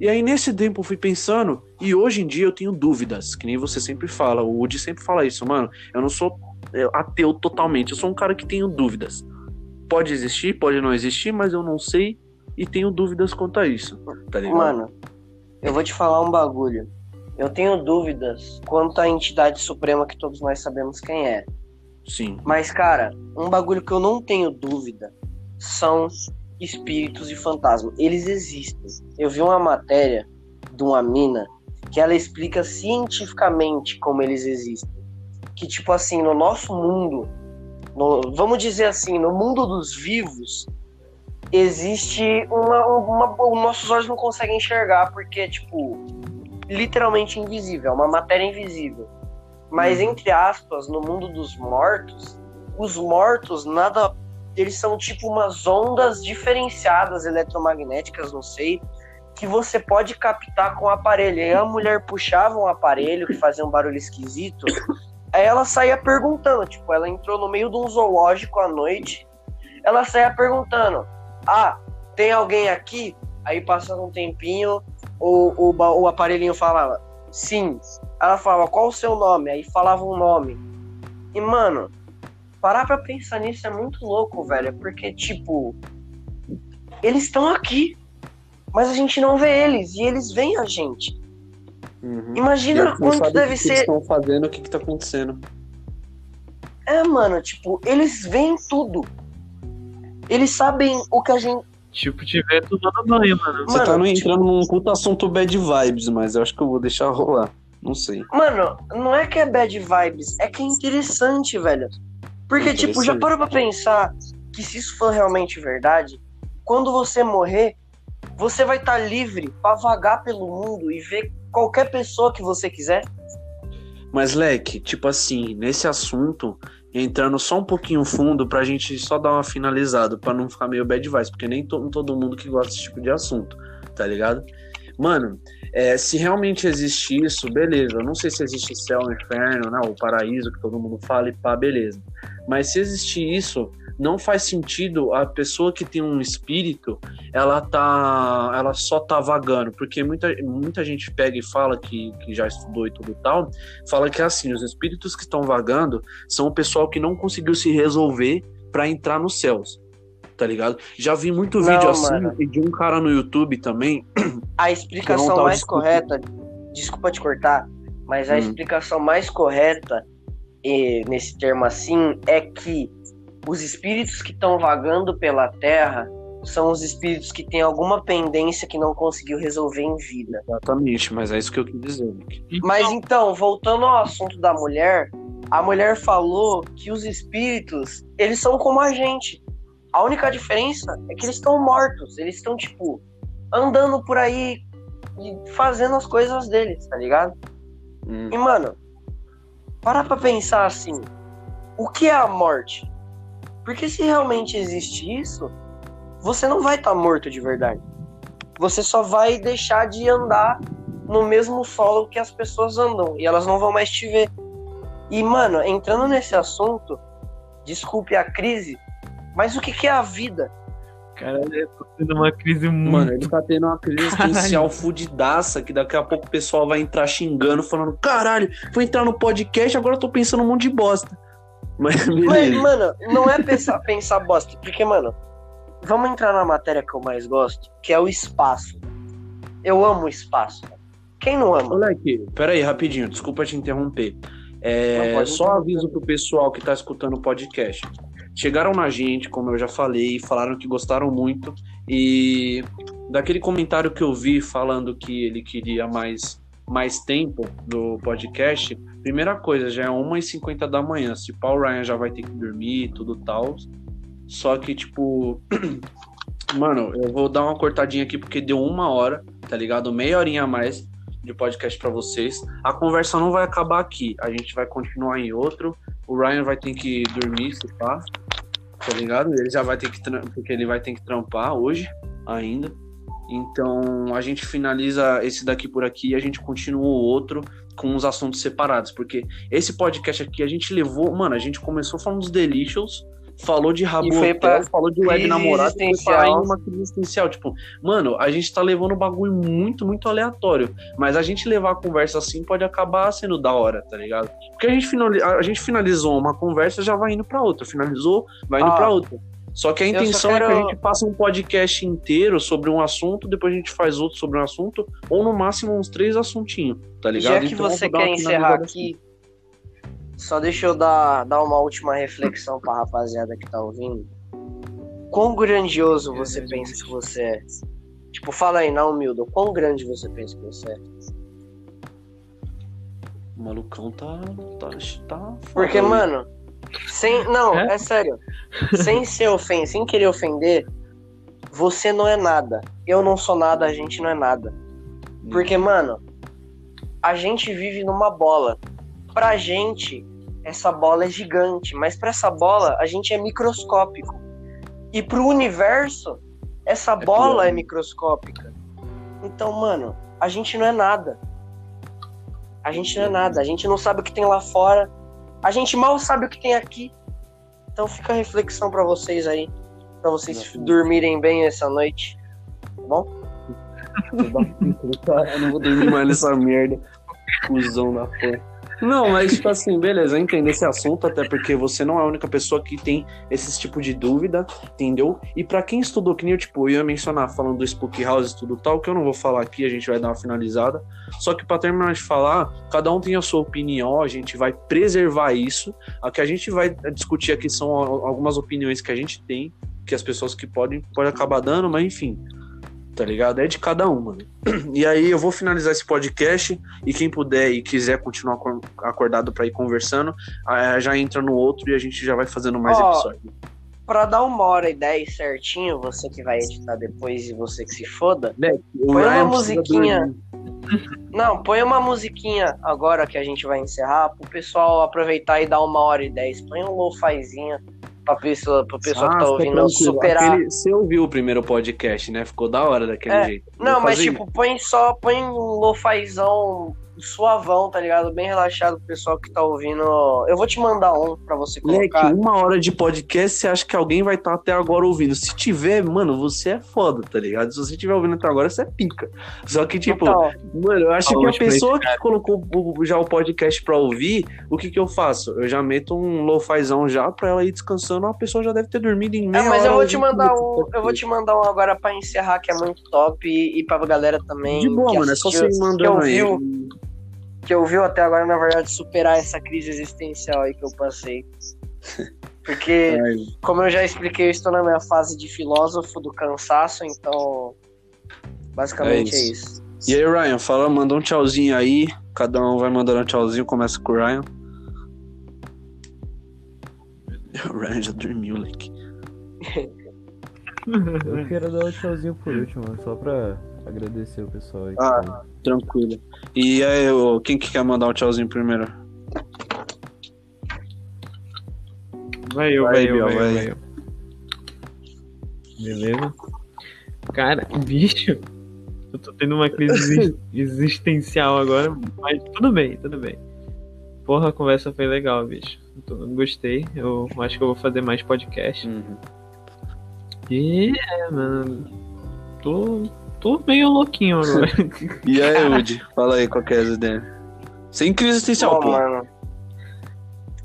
E aí, nesse tempo, eu fui pensando, e hoje em dia eu tenho dúvidas, que nem você sempre fala, o Woody sempre fala isso, mano. Eu não sou é, ateu totalmente, eu sou um cara que tenho dúvidas. Pode existir, pode não existir, mas eu não sei e tenho dúvidas quanto a isso, tá ligado? Mano, eu vou te falar um bagulho. Eu tenho dúvidas quanto à entidade suprema que todos nós sabemos quem é. Sim. Mas, cara, um bagulho que eu não tenho dúvida são espíritos e fantasmas. Eles existem. Eu vi uma matéria de uma mina que ela explica cientificamente como eles existem. Que, tipo assim, no nosso mundo, no- vamos dizer assim, no mundo dos vivos, existe uma, uma. Os nossos olhos não conseguem enxergar, porque é, tipo, literalmente invisível, é uma matéria invisível. Mas, entre aspas, no mundo dos mortos, os mortos nada. Eles são tipo umas ondas diferenciadas eletromagnéticas, não sei, que você pode captar com o aparelho. Aí a mulher puxava um aparelho que fazia um barulho esquisito. Aí ela saía perguntando, tipo, ela entrou no meio de um zoológico à noite. Ela saía perguntando: Ah, tem alguém aqui? Aí passando um tempinho, o, o, o aparelhinho falava: Sim. Ela falava: Qual o seu nome? Aí falava um nome. E, mano, parar pra pensar nisso é muito louco, velho. Porque, tipo, eles estão aqui, mas a gente não vê eles. E eles veem a gente. Uhum. Imagina não quanto sabe o deve que que eles ser. estão fazendo, o que, que tá acontecendo. É, mano, tipo, eles veem tudo. Eles sabem o que a gente. Tipo, tiver tomando banho, mano. Você Mano, tá no- tipo- entrando num puta assunto bad vibes, mas eu acho que eu vou deixar rolar. Não sei. Mano, não é que é bad vibes, é que é interessante, velho. Porque, tipo, já parou pra pensar que se isso for realmente verdade, quando você morrer, você vai estar livre pra vagar pelo mundo e ver qualquer pessoa que você quiser? Mas, Leque, tipo assim, nesse assunto, entrando só um pouquinho fundo pra gente só dar uma finalizada, pra não ficar meio bad vibes, porque nem to- todo mundo que gosta desse tipo de assunto, tá ligado? Mano, é, se realmente existe isso, beleza. Eu não sei se existe céu, inferno, né, o paraíso que todo mundo fala e pá, beleza. Mas se existir isso, não faz sentido a pessoa que tem um espírito, ela tá, ela só tá vagando, porque muita, muita gente pega e fala que, que já estudou e tudo tal, fala que assim, os espíritos que estão vagando são o pessoal que não conseguiu se resolver pra entrar nos céus. Tá ligado? Já vi muito Não, vídeo assim mano. e de um cara no YouTube também. A explicação não mais discutindo. correta, desculpa te cortar, mas a Hum. explicação mais correta eh, nesse termo assim é que os espíritos que estão vagando pela Terra são os espíritos que têm alguma pendência que não conseguiu resolver em vida. Exatamente, mas é isso que eu quis dizer. Nick. Mas então, voltando ao assunto da mulher, a mulher falou que os espíritos, eles são como a gente. A única diferença é que eles estão mortos, eles estão tipo andando por aí e fazendo as coisas deles, tá ligado? Hum. E mano, para pra pensar assim, o que é a morte? Porque se realmente existe isso, você não vai estar morto de verdade. Você só vai deixar de andar no mesmo solo que as pessoas andam e elas não vão mais te ver. E mano, entrando nesse assunto, desculpe a crise, mas o que que é a vida? Cara, eu tô tendo uma crise muito. Mano, ele tá tendo uma crise existencial fudidaça, que daqui a pouco o pessoal vai entrar xingando, falando: caralho, vou entrar no podcast, agora eu tô pensando um monte de bosta. Mas, Mas, mano, não é pensar, pensar bosta, porque, mano, vamos entrar na matéria que eu mais gosto, que é o espaço. Eu amo o espaço. Quem não ama? Moleque, peraí, rapidinho, desculpa te interromper. É, só aviso pro pessoal que tá escutando o podcast. Chegaram na gente, como eu já falei, falaram que gostaram muito. E daquele comentário que eu vi falando que ele queria mais, mais tempo do podcast, primeira coisa, já é 1h50 da manhã. Se Paul Ryan já vai ter que dormir e tudo tal. Só que, tipo, mano, eu vou dar uma cortadinha aqui porque deu uma hora, tá ligado? Meia horinha a mais de podcast pra vocês. A conversa não vai acabar aqui. A gente vai continuar em outro. O Ryan vai ter que dormir, se. Tá ligado? Ele já vai ter que porque ele vai ter que trampar hoje ainda. Então a gente finaliza esse daqui por aqui e a gente continua o outro com os assuntos separados, porque esse podcast aqui a gente levou, mano, a gente começou falando dos Delicious, falou de Rabo Hotel, pra falou de web namorado, e foi parar em uma crise existencial, tipo, mano, a gente tá levando um bagulho muito, muito aleatório, mas a gente levar a conversa assim pode acabar sendo da hora, tá ligado? Porque a gente, finali- a gente finalizou uma conversa já vai indo pra outra, finalizou, vai indo Ah, pra outra. Só que a intenção é que a quero- gente faça um podcast inteiro sobre um assunto, depois a gente faz outro sobre um assunto, ou no máximo uns três assuntinhos, tá ligado? Já que Então, você quer encerrar finalizada aqui, só deixa eu dar, dar uma última reflexão pra rapaziada que tá ouvindo. Quão grandioso você pensa que você é? Tipo, fala aí, na humilde, quão grande você pensa que você é? O malucão tá. tá, tá Porque, foda, mano, sem. Não, É? é, sério. sem ser ofender, sem querer ofender, você não é nada. Eu não sou nada, a gente não é nada. Porque, mano, a gente vive numa bola. Pra gente, essa bola é gigante, mas pra essa bola, a gente é microscópico. E pro universo, essa bola pior. é microscópica. Então, mano, a gente não é nada. A gente não é nada. A gente não sabe o que tem lá fora. A gente mal sabe o que tem aqui. Então fica a reflexão pra vocês aí. Pra vocês Exatamente. dormirem bem essa noite. Tá bom? Eu não vou dormir mais nessa merda. Cusão da porra. Não, mas tipo assim, beleza, eu entendo esse assunto, até porque você não é a única pessoa que tem esse tipo de dúvida, entendeu? E pra quem estudou, que nem eu, tipo, eu ia mencionar falando do Spook House e tudo tal, que eu não vou falar aqui, a gente vai dar uma finalizada. Só que pra terminar de falar, cada um tem a sua opinião, a gente vai preservar isso. O que a gente vai discutir aqui são algumas opiniões que a gente tem, que as pessoas que podem, podem acabar dando, mas enfim tá ligado? É de cada um, mano. E aí eu vou finalizar esse podcast e quem puder e quiser continuar acor- acordado pra ir conversando, ah, já entra no outro e a gente já vai fazendo mais Ó, episódios. Pra dar uma hora e dez certinho, você que vai editar depois e você que se foda. O põe uma Ryan musiquinha. Não, põe uma musiquinha agora que a gente vai encerrar pro pessoal aproveitar e dar uma hora e dez. Põe um lo-fizinho pra pessoa, pro pessoal que Ah, tá fica ouvindo tranquilo. superar. Aquele- você ouviu o primeiro podcast, né? Ficou da hora daquele É. jeito. Não, mas tipo, põe só, põe um lo-fizão suavão, tá ligado? Bem relaxado pro pessoal que tá ouvindo. Eu vou te mandar um pra você Moleque, colocar. uma hora de podcast, você acha que alguém vai estar até agora ouvindo? Se tiver, mano, você é foda, tá ligado? Se você estiver ouvindo até agora, você é pica. Só que, tipo, Então, mano, eu acho que a pessoa que colocou já o podcast pra ouvir, o que que eu faço? Eu já meto um lo-fizão já pra ela ir descansando, a pessoa já deve ter dormido em É, meia mas eu vou te mandar um. Eu vou te mandar um agora pra encerrar, que é muito top, e, e pra galera também. De boa, mano, é só você mandando aí. ouviu, que ouviu até agora, na verdade, superar essa crise existencial aí que eu passei. Porque, Ai, como eu já expliquei, eu estou na minha fase de filósofo do cansaço, então. Basicamente É é isso. isso. E aí, Ryan, fala, manda um tchauzinho aí. Cada um vai mandando um tchauzinho, começa com o Ryan. O Ryan já dormiu, moleque. Eu quero dar o tchauzinho por último, só pra agradecer o pessoal aí. Ah. Tranquilo. E aí, quem que quer mandar um tchauzinho primeiro? Vai eu, Vai, vai eu, vai eu, vai. vai eu. Beleza? Cara, bicho, eu tô tendo uma crise exis- existencial agora, mas tudo bem, tudo bem. Porra, a conversa foi legal, bicho. Eu tô- gostei, eu acho que eu vou fazer mais podcast. E, é, mano, tô, tô meio louquinho agora. E aí, Woody? Fala aí qual que é as ideias. Sem crise existencial, Bom, pô. mano.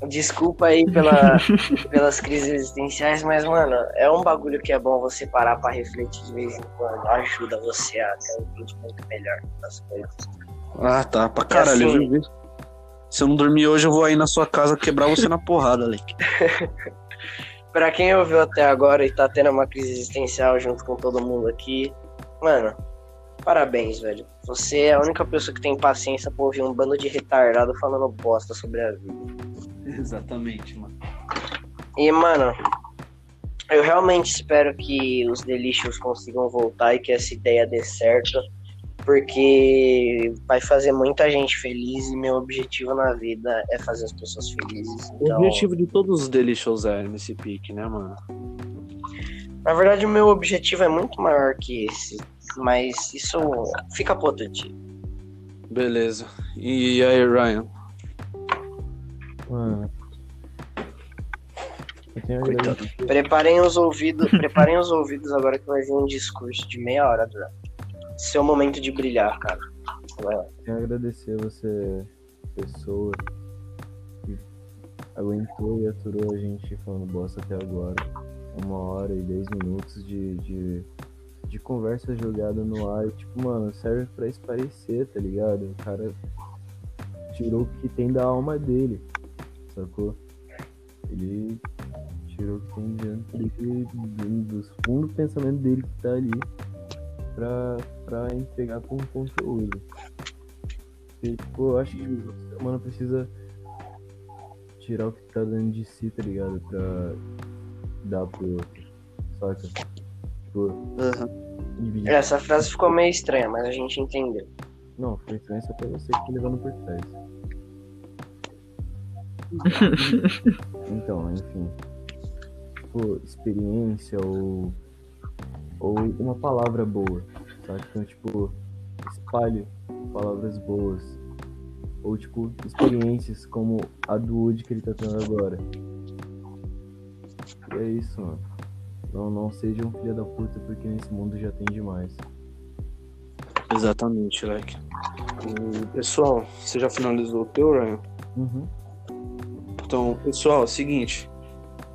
Desculpa aí pela, pelas crises existenciais, mas, mano, é um bagulho que é bom você parar pra refletir de vez em quando. Ajuda você a ter um entendimento melhor das coisas. Ah, tá. Pra caralho, assim- viu? Se eu não dormir hoje, eu vou aí na sua casa quebrar você na porrada, Alec. Pra quem ouviu até agora e tá tendo uma crise existencial junto com todo mundo aqui, mano, parabéns, velho. Você é a única pessoa que tem paciência pra ouvir um bando de retardado falando bosta sobre a vida. Exatamente, mano. E, mano, eu realmente espero que os Delicious consigam voltar e que essa ideia dê certo, porque vai fazer muita gente feliz e meu objetivo na vida é fazer as pessoas felizes. O Então, objetivo de todos os Delicious é nesse pique, né, mano? Na verdade, o meu objetivo é muito maior que esse, mas isso fica pro outro dia. Beleza. E aí, Ryan? Mano. Coitado. Preparem os ouvidos, preparem os ouvidos agora que vai vir um discurso de meia hora, Duran. Seu momento de brilhar, cara. Vai lá. Tenho a agradecer você, pessoa, que aguentou e aturou a gente falando bosta até agora. Uma hora e dez minutos de, de, de conversa jogada no ar. Tipo, mano, serve pra esparecer, tá ligado? O cara tirou o que tem da alma dele, sacou? Ele tirou o que tem diante dele, do- dos fundos do pensamento dele que tá ali, pra, pra entregar com conteúdo. E, tipo, eu acho que o ser humano precisa tirar o que tá dentro de si, tá ligado? Pra dar pro outro. Saca? Tipo, dividir. Essa frase ficou meio estranha, mas a gente entendeu. Não, foi estranho só pra você que tá levando por trás. então, enfim. Tipo, experiência ou. Ou uma palavra boa. Saca? Então, tipo, espalhe palavras boas. Ou, tipo, experiências como a do Woody que ele tá tendo agora. E é isso, mano. Não, não seja um filho da puta porque nesse mundo já tem demais. Exatamente, Leque. E, pessoal, você já finalizou o teu, Ryan? Uhum. Então, pessoal, é o seguinte.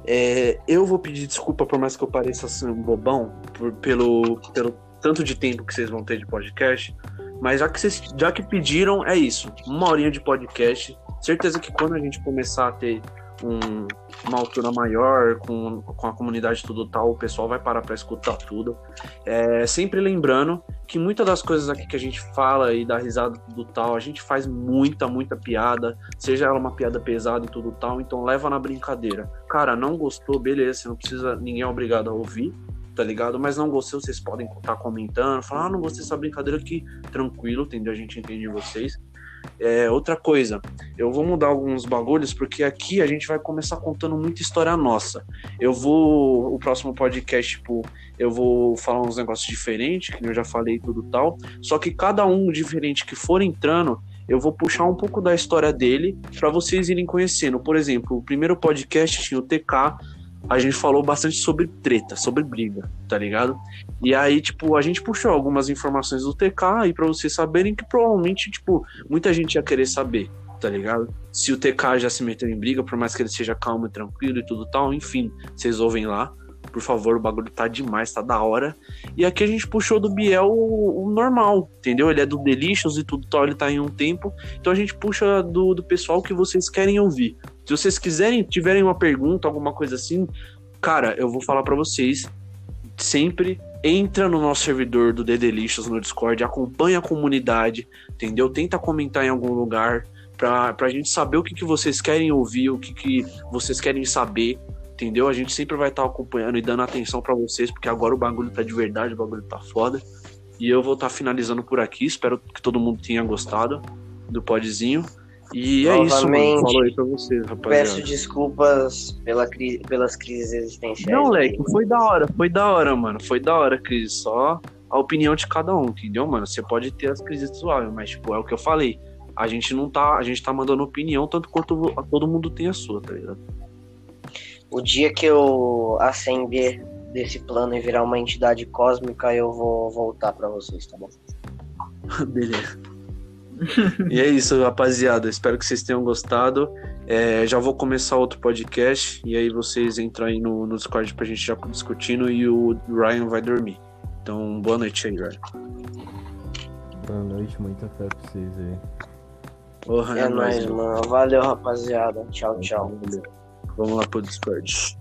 é, eu vou pedir desculpa por mais que eu pareça assim, um bobão, por- pelo, pelo tanto de tempo que vocês vão ter de podcast. Mas já que, vocês, já que pediram, é isso. Uma horinha de podcast. Certeza que quando a gente começar a ter um- uma altura maior, com, com a comunidade tudo tal, o pessoal vai parar para escutar tudo. É, sempre lembrando que muitas das coisas aqui que a gente fala e dá risada do tal, a gente faz muita, muita piada, seja ela uma piada pesada e tudo tal, então leva na brincadeira. Cara, não gostou, beleza, não precisa, ninguém é obrigado a ouvir, tá ligado? Mas não gostou, vocês podem estar comentando, falar, ah, não gostei dessa brincadeira aqui, tranquilo, entendeu? A gente entende vocês. É, outra coisa, eu vou mudar alguns bagulhos, porque aqui a gente vai começar contando muita história nossa. Eu vou, o próximo podcast, tipo, eu vou falar uns negócios diferentes, que eu já falei tudo tal. Só que cada um diferente que for entrando, eu vou puxar um pouco da história dele para vocês irem conhecendo. Por exemplo, o primeiro podcast tinha o TK, a gente falou bastante sobre treta, sobre briga, tá ligado? E aí, tipo, a gente puxou algumas informações do TK aí para vocês saberem que provavelmente, tipo, muita gente ia querer saber, tá ligado? Se o TK já se meteu em briga, por mais que ele seja calmo e tranquilo e tudo tal, enfim, vocês ouvem lá. Por favor, o bagulho tá demais, tá da hora. E aqui a gente puxou do Biel o, o normal, entendeu? Ele é do Delicious e tudo tal, ele tá em um tempo. Então a gente puxa do, do pessoal que vocês querem ouvir. Se vocês quiserem, tiverem uma pergunta, alguma coisa assim, cara, eu vou falar pra vocês. Sempre entra no nosso servidor do The Delicious no Discord, acompanha a comunidade, entendeu? Tenta comentar em algum lugar pra, pra gente saber o que, que vocês querem ouvir, o que, que vocês querem saber, entendeu? A gente sempre vai estar acompanhando e dando atenção pra vocês, porque agora o bagulho tá de verdade, o bagulho tá foda. E eu vou estar finalizando por aqui, espero que todo mundo tenha gostado do podzinho. E é isso, mano. Novamente, Falou aí pra vocês, rapaziada. Peço desculpas pela cri- pelas crises existenciais. Não, Leque, foi da hora, foi da hora, mano. Foi da hora, Cris. Só a opinião de cada um, entendeu, mano? Você pode ter as crises suaves, mas, tipo, é o que eu falei. A gente não tá. A gente tá mandando opinião tanto quanto todo mundo tem a sua, tá ligado? O dia que eu ascender desse plano e virar uma entidade cósmica, eu vou voltar pra vocês, tá bom? Beleza. E é isso, rapaziada. Espero que vocês tenham gostado. É, já vou começar outro podcast e aí vocês entram aí no, no Discord pra gente já discutindo e o Ryan vai dormir. Então, boa noite aí, Ryan. Boa noite, muita fé pra vocês aí. Porra, É nóis, nóis, mano. Valeu, rapaziada. Tchau, tchau. Vamos lá pro Discord.